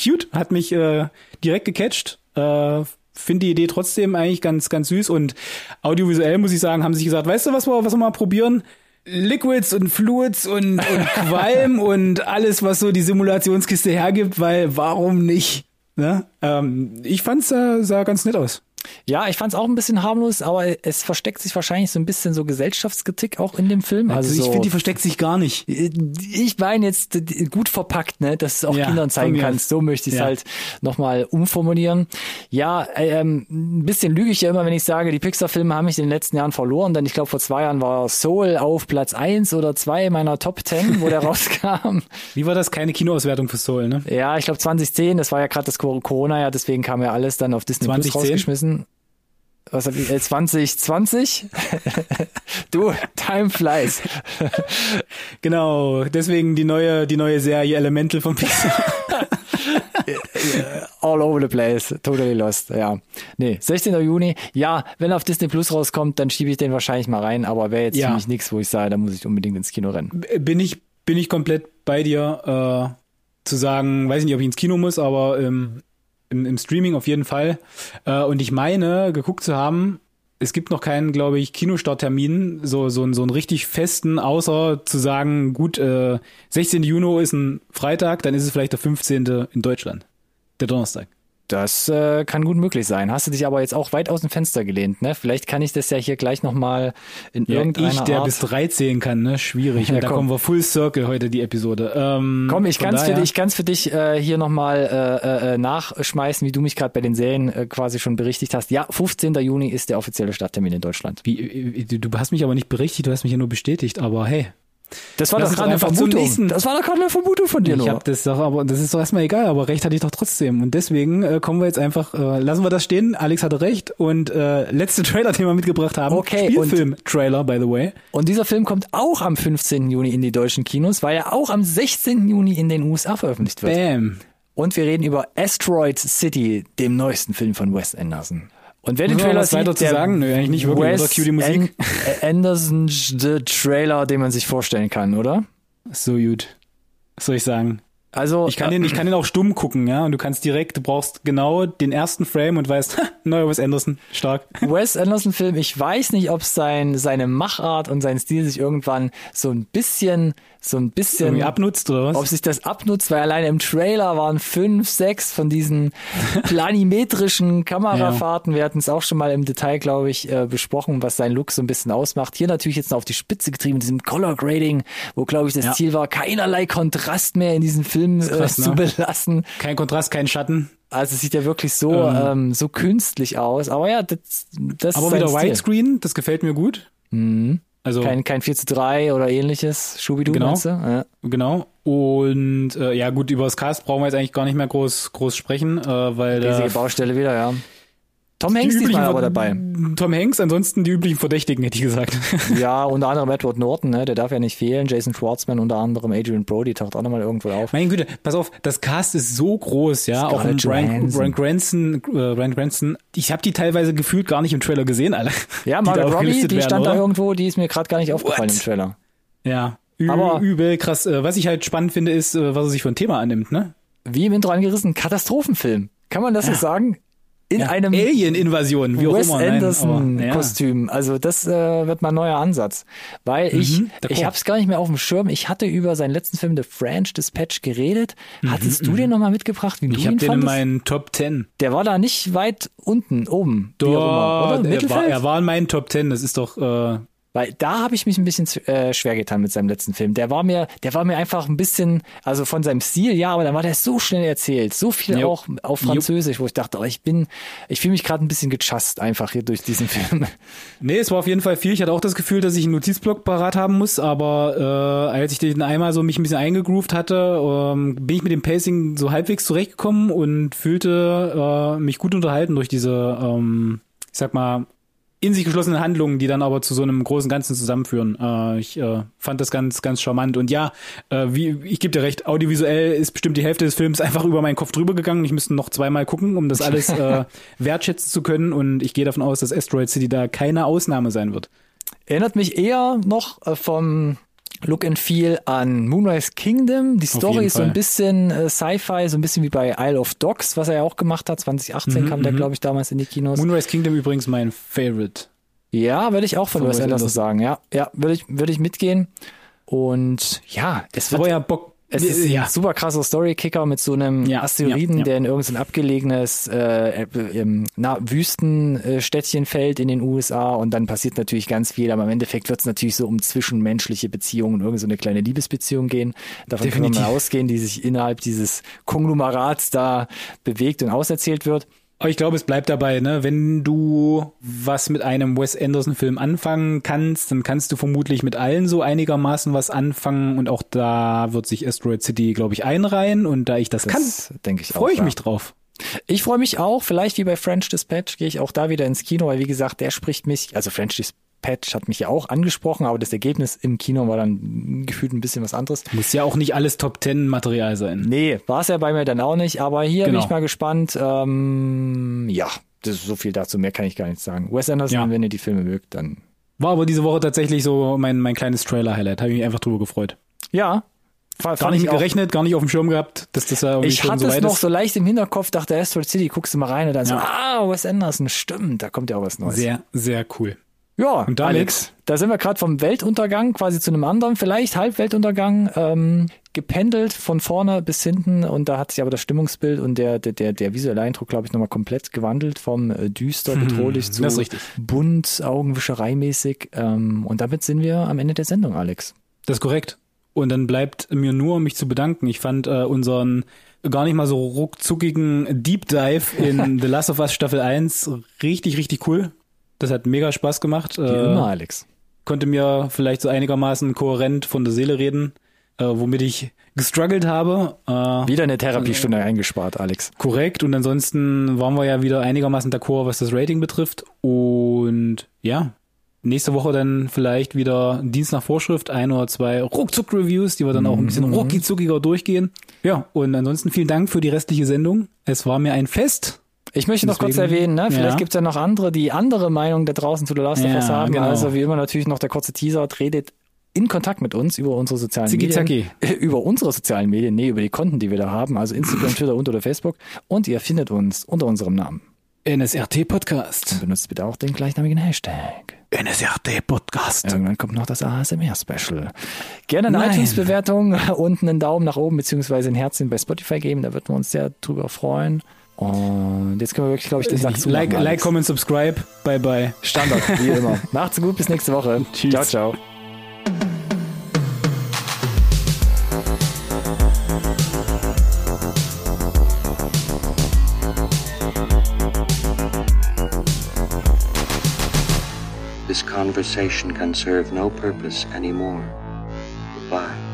cute, hat mich äh, direkt gecatcht. Äh, Finde die Idee trotzdem eigentlich ganz, ganz süß und audiovisuell muss ich sagen, haben sie sich gesagt, weißt du, was wir, was wir mal probieren? Liquids und Fluids und, und (laughs) Qualm und alles, was so die Simulationskiste hergibt, weil warum nicht? Ne? Ähm, ich fand's sah, sah ganz nett aus. Ja, ich fand es auch ein bisschen harmlos, aber es versteckt sich wahrscheinlich so ein bisschen so Gesellschaftskritik auch in dem Film. Also, Also ich finde, die versteckt sich gar nicht. ich meine jetzt gut verpackt, ne, dass du es auch Ja, Kindern zeigen kannst. So möchte ich es Ja. halt nochmal umformulieren. Ja, ähm, ein bisschen lüge ich ja immer, wenn ich sage, die Pixar-Filme haben mich in den letzten Jahren verloren, denn ich glaube, vor zwei Jahren war Soul auf Platz eins oder zwei meiner Top Ten, wo der (laughs) rauskam. Wie war das? Keine Kinoauswertung für Soul, ne? Ja, ich glaube 2010, das war ja gerade das Cor- Corona-Jahr, deswegen kam ja alles dann auf Disney Plus 2010? rausgeschmissen. Was hab ich, äh, 2020? (laughs) du, time flies. (laughs) Genau, deswegen die neue, die neue Serie Elemental von Pixar. (laughs) All over the place, totally lost, ja. Nee, 16. Juni, ja, wenn er auf Disney Plus rauskommt, dann schiebe ich den wahrscheinlich mal rein, aber wäre jetzt Ja. für mich nichts, wo ich sage, da muss ich unbedingt ins Kino rennen. bin ich, bin ich komplett bei dir, äh, zu sagen, weiß nicht, ob ich ins Kino muss, aber ähm, im, im Streaming auf jeden Fall. Äh, und ich meine, geguckt zu haben, es gibt noch keinen, glaube ich, Kinostarttermin, so, so, so einen richtig festen, außer zu sagen, gut, äh, 16. Juni ist ein Freitag, dann ist es vielleicht der 15. in Deutschland. Der Donnerstag. Das äh, kann gut möglich sein. Hast du dich aber jetzt auch weit aus dem Fenster gelehnt, ne? Vielleicht kann ich das ja hier gleich nochmal in Ja, irgendeiner ich, der Art... bis drei zählen kann, ne? Schwierig. (laughs) Ja, Und da komm. kommen wir Full Circle heute, die Episode. Ähm, Komm, ich von kann's für dich, ich kann's für dich äh, hier nochmal äh, äh, nachschmeißen, wie du mich gerade bei den Serien äh, quasi schon berichtigt hast. Ja, 15. Juni ist der offizielle Starttermin in Deutschland. Wie, du du hast mich aber nicht berichtigt, du hast mich ja nur bestätigt, aber hey. Das war Lass doch gerade eine Vermutung. Das war doch gerade eine Vermutung von dir Ich nur. hab das doch, aber das ist doch erstmal egal, aber recht hatte ich doch trotzdem. Und deswegen äh, kommen wir jetzt einfach, äh, lassen wir das stehen. Alex hatte recht und äh, letzte (laughs) Trailer, den wir mitgebracht haben. Okay, Spielfilm-Trailer, by the way. Und dieser Film kommt auch am 15. Juni in die deutschen Kinos, weil er auch am 16. Juni in den USA veröffentlicht wird. Bam. Und wir reden über Asteroid City, dem neuesten Film von Wes Anderson. Und wer den Trailer was weiter sieht, zu der sagen? Nö, eigentlich nicht wirklich, Wes oder? Cue die Musik. An Anderson's Trailer, den man sich vorstellen kann, oder? So gut. Was soll ich sagen? Also Ich kann den, ich kann den auch stumm gucken, ja. Und du kannst direkt, du brauchst genau den ersten Frame und weißt, (laughs) neuer Wes Anderson, stark. (laughs) Wes Anderson Film, ich weiß nicht, ob sein, seine Machart und sein Stil sich irgendwann so ein bisschen, so ein bisschen Irgendwie abnutzt oder was? ob sich das abnutzt, weil alleine im Trailer waren fünf, sechs von diesen (laughs) planimetrischen Kamerafahrten. Wir hatten es auch schon mal im Detail, glaube ich, äh, besprochen, was sein Look so ein bisschen ausmacht. Hier natürlich jetzt noch auf die Spitze getrieben, diesem Color Grading, wo, glaube ich, das Ja. Ziel war, keinerlei Kontrast mehr in diesem Film krass, äh, zu ne? belassen. Kein Kontrast, kein Schatten. Also es sieht ja wirklich so, ähm, so künstlich aus. Aber ja, das, das Aber ist wieder. Widescreen, das gefällt mir gut. Mhm. Also, Kein, kein 4 zu 3 oder ähnliches. Schubidu, Genau. meinst du? Ja. genau. Und äh, ja gut, über das Cast brauchen wir jetzt eigentlich gar nicht mehr groß, groß sprechen, äh, weil Riesige Baustelle wieder, ja. Tom die Hanks üblichen diesmal aber dabei. Tom Hanks, ansonsten die üblichen Verdächtigen, hätte ich gesagt. (laughs) Ja, unter anderem Edward Norton, ne, der darf ja nicht fehlen. Jason Schwartzman, unter anderem Adrian Brody taucht auch nochmal irgendwo auf. Meine Güte, pass auf, das Cast ist so groß, ja. Auch Scarlett Brian, Johansson. Brian Cranston, äh, Brian Cranston. Ich habe die teilweise gefühlt gar nicht im Trailer gesehen, alle. Ja, die da Margot Robbie, die werden, stand da oder? irgendwo, die ist mir gerade gar nicht aufgefallen What? im Trailer. Ja, Ü Aber- übel krass. Äh, Was ich halt spannend finde, ist, äh, was er sich für ein Thema annimmt, ne? Wie im Intro angerissen, Katastrophenfilm. Kann man das so sagen? In Ja, einem Alien-Invasion, wie auch Wes immer. Aber, ja. Anderson-Kostüm. Also das äh, wird mal ein neuer Ansatz. Weil ich, Mhm, d'accord. ich habe es gar nicht mehr auf dem Schirm. Ich hatte über seinen letzten Film The French Dispatch geredet. Hattest du den nochmal mitgebracht, wie Mhm, Ich habe den in fandest? meinen Top 10. Der war da nicht weit unten, oben. auch immer, er, war, er war in meinen Top 10. Das ist doch, äh, Weil da habe ich mich ein bisschen äh, schwer getan mit seinem letzten Film. Der war mir, der war mir einfach ein bisschen, also von seinem Stil, ja, aber dann war der so schnell erzählt, so viel Jo. auch auf Französisch, wo ich dachte, oh, ich bin, ich fühle mich gerade ein bisschen gechast einfach hier durch diesen (laughs) Film. Nee, es war auf jeden Fall viel. Ich hatte auch das Gefühl, dass ich einen Notizblock parat haben muss, aber äh, als ich den einmal so mich ein bisschen eingegroovt hatte, ähm, bin ich mit dem Pacing so halbwegs zurechtgekommen und fühlte äh, mich gut unterhalten durch diese, ähm, ich sag mal, in sich geschlossenen Handlungen, die dann aber zu so einem großen Ganzen zusammenführen. Äh, ich äh, fand das ganz, ganz charmant. Und ja, äh, wie ich gebe dir recht, audiovisuell ist bestimmt die Hälfte des Films (laughs) einfach über meinen Kopf drüber gegangen. Ich müsste noch zweimal gucken, um das alles äh, (laughs) wertschätzen zu können. Und ich gehe davon aus, dass Asteroid City da keine Ausnahme sein wird. Erinnert mich eher noch äh, vom Look and Feel an Moonrise Kingdom. Die Story ist so ein bisschen äh, Sci-Fi, so ein bisschen wie bei Isle of Dogs, was er ja auch gemacht hat. 2018 Mhm, kam der, glaube ich, damals in die Kinos. Moonrise Kingdom übrigens mein Favorite. Ja, würde ich auch von Wes Anderson Anderson. sagen. Ja, ja, würde ich, würde ich mitgehen. Und ja, es wird Aber ja, Bock. Es ist ja. ein super krasser Storykicker mit so einem Ja, Asteroiden, ja, der in irgendein abgelegenes äh, äh, ähm, na, Wüstenstädtchen fällt in den USA und dann passiert natürlich ganz viel, aber im Endeffekt wird es natürlich so um zwischenmenschliche Beziehungen und irgend so eine kleine Liebesbeziehung gehen. Davon kann man Definitiv. mal ausgehen, die sich innerhalb dieses Konglomerats da bewegt und auserzählt wird. Aber ich glaube, es bleibt dabei, ne? Wenn du was mit einem Wes Anderson-Film anfangen kannst, dann kannst du vermutlich mit allen so einigermaßen was anfangen und auch da wird sich Asteroid City, glaube ich, einreihen und da ich das, kann, Das denke ich freue ich ja. mich drauf. Ich freue mich auch, vielleicht wie bei French Dispatch gehe ich auch da wieder ins Kino, weil wie gesagt, der spricht mich, also French Dispatch hat mich ja auch angesprochen, aber das Ergebnis im Kino war dann gefühlt ein bisschen was anderes. Muss ja auch nicht alles Top Ten Material sein. Nee, war es ja bei mir dann auch nicht, aber hier bin Genau. ich mal gespannt. Ähm, ja, das ist so viel dazu, mehr kann ich gar nicht sagen. Wes Anderson, Ja. wenn ihr die Filme mögt, dann War aber diese Woche tatsächlich so mein, mein kleines Trailer-Highlight. Habe ich mich einfach drüber gefreut. ja. Gar nicht ich mit gerechnet, gar nicht auf dem Schirm gehabt, dass das ja irgendwie Ich hatte so es noch ist. so leicht im Hinterkopf, dachte Asteroid City, guckst du mal rein und dann so, Ja. ah, Wes Anderson, stimmt, da kommt ja auch was Neues. Sehr, sehr cool. Ja, Und damit- Alex, da sind wir gerade vom Weltuntergang quasi zu einem anderen, vielleicht Halbweltuntergang, ähm, gependelt von vorne bis hinten und da hat sich aber das Stimmungsbild und der, der, der, der visuelle Eindruck, glaube ich, nochmal komplett gewandelt vom äh, düster, bedrohlich zu das ist richtig. bunt, augenwischereimäßig ähm, und damit sind wir am Ende der Sendung, Alex. Das ist korrekt. Und dann bleibt mir nur, mich zu bedanken. Ich fand äh, unseren gar nicht mal so ruckzuckigen Deep Dive in (laughs) The Last of Us Staffel 1 richtig, richtig cool. Das hat mega Spaß gemacht. Wie Äh, immer, Alex. konnte mir vielleicht so einigermaßen kohärent von der Seele reden, äh, womit ich gestruggelt habe. Äh, Wieder eine Therapiestunde eingespart, Alex. korrekt. Und ansonsten waren wir ja wieder einigermaßen d'accord, was das Rating betrifft. Und ja, nächste Woche dann vielleicht wieder Dienst nach Vorschrift, ein oder zwei Ruckzuck-Reviews, die wir dann auch ein bisschen ruckizuckiger durchgehen. Ja, und ansonsten vielen Dank für die restliche Sendung. Es war mir ein Fest. Ich möchte noch kurz Deswegen- erwähnen, ne? vielleicht Ja. gibt's ja noch andere, die andere Meinung da draußen zu The Last of Us haben. genau. Also wie immer natürlich noch der kurze Teaser, tretet in Kontakt mit uns über unsere sozialen Zicki Medien. Über unsere sozialen Medien, nee, über die Konten, die wir da haben, also Instagram, (laughs) Twitter und oder Facebook. Und ihr findet uns unter unserem Namen. NSRT Podcast. Benutzt bitte auch den gleichnamigen Hashtag. NSRT Podcast. Irgendwann kommt noch das ASMR-Special. Gerne eine iTunes-Bewertung (laughs) und einen Daumen nach oben beziehungsweise ein Herzchen bei Spotify geben. Da würden wir uns sehr drüber freuen. Und jetzt können wir wirklich, glaube ich, den Sack zumachen, Like, like, comment, subscribe. Bye, bye. Standard, wie (laughs) immer. Macht's gut, bis nächste Woche. Tschüss. Ciao, ciao. This conversation can serve no purpose anymore. Goodbye.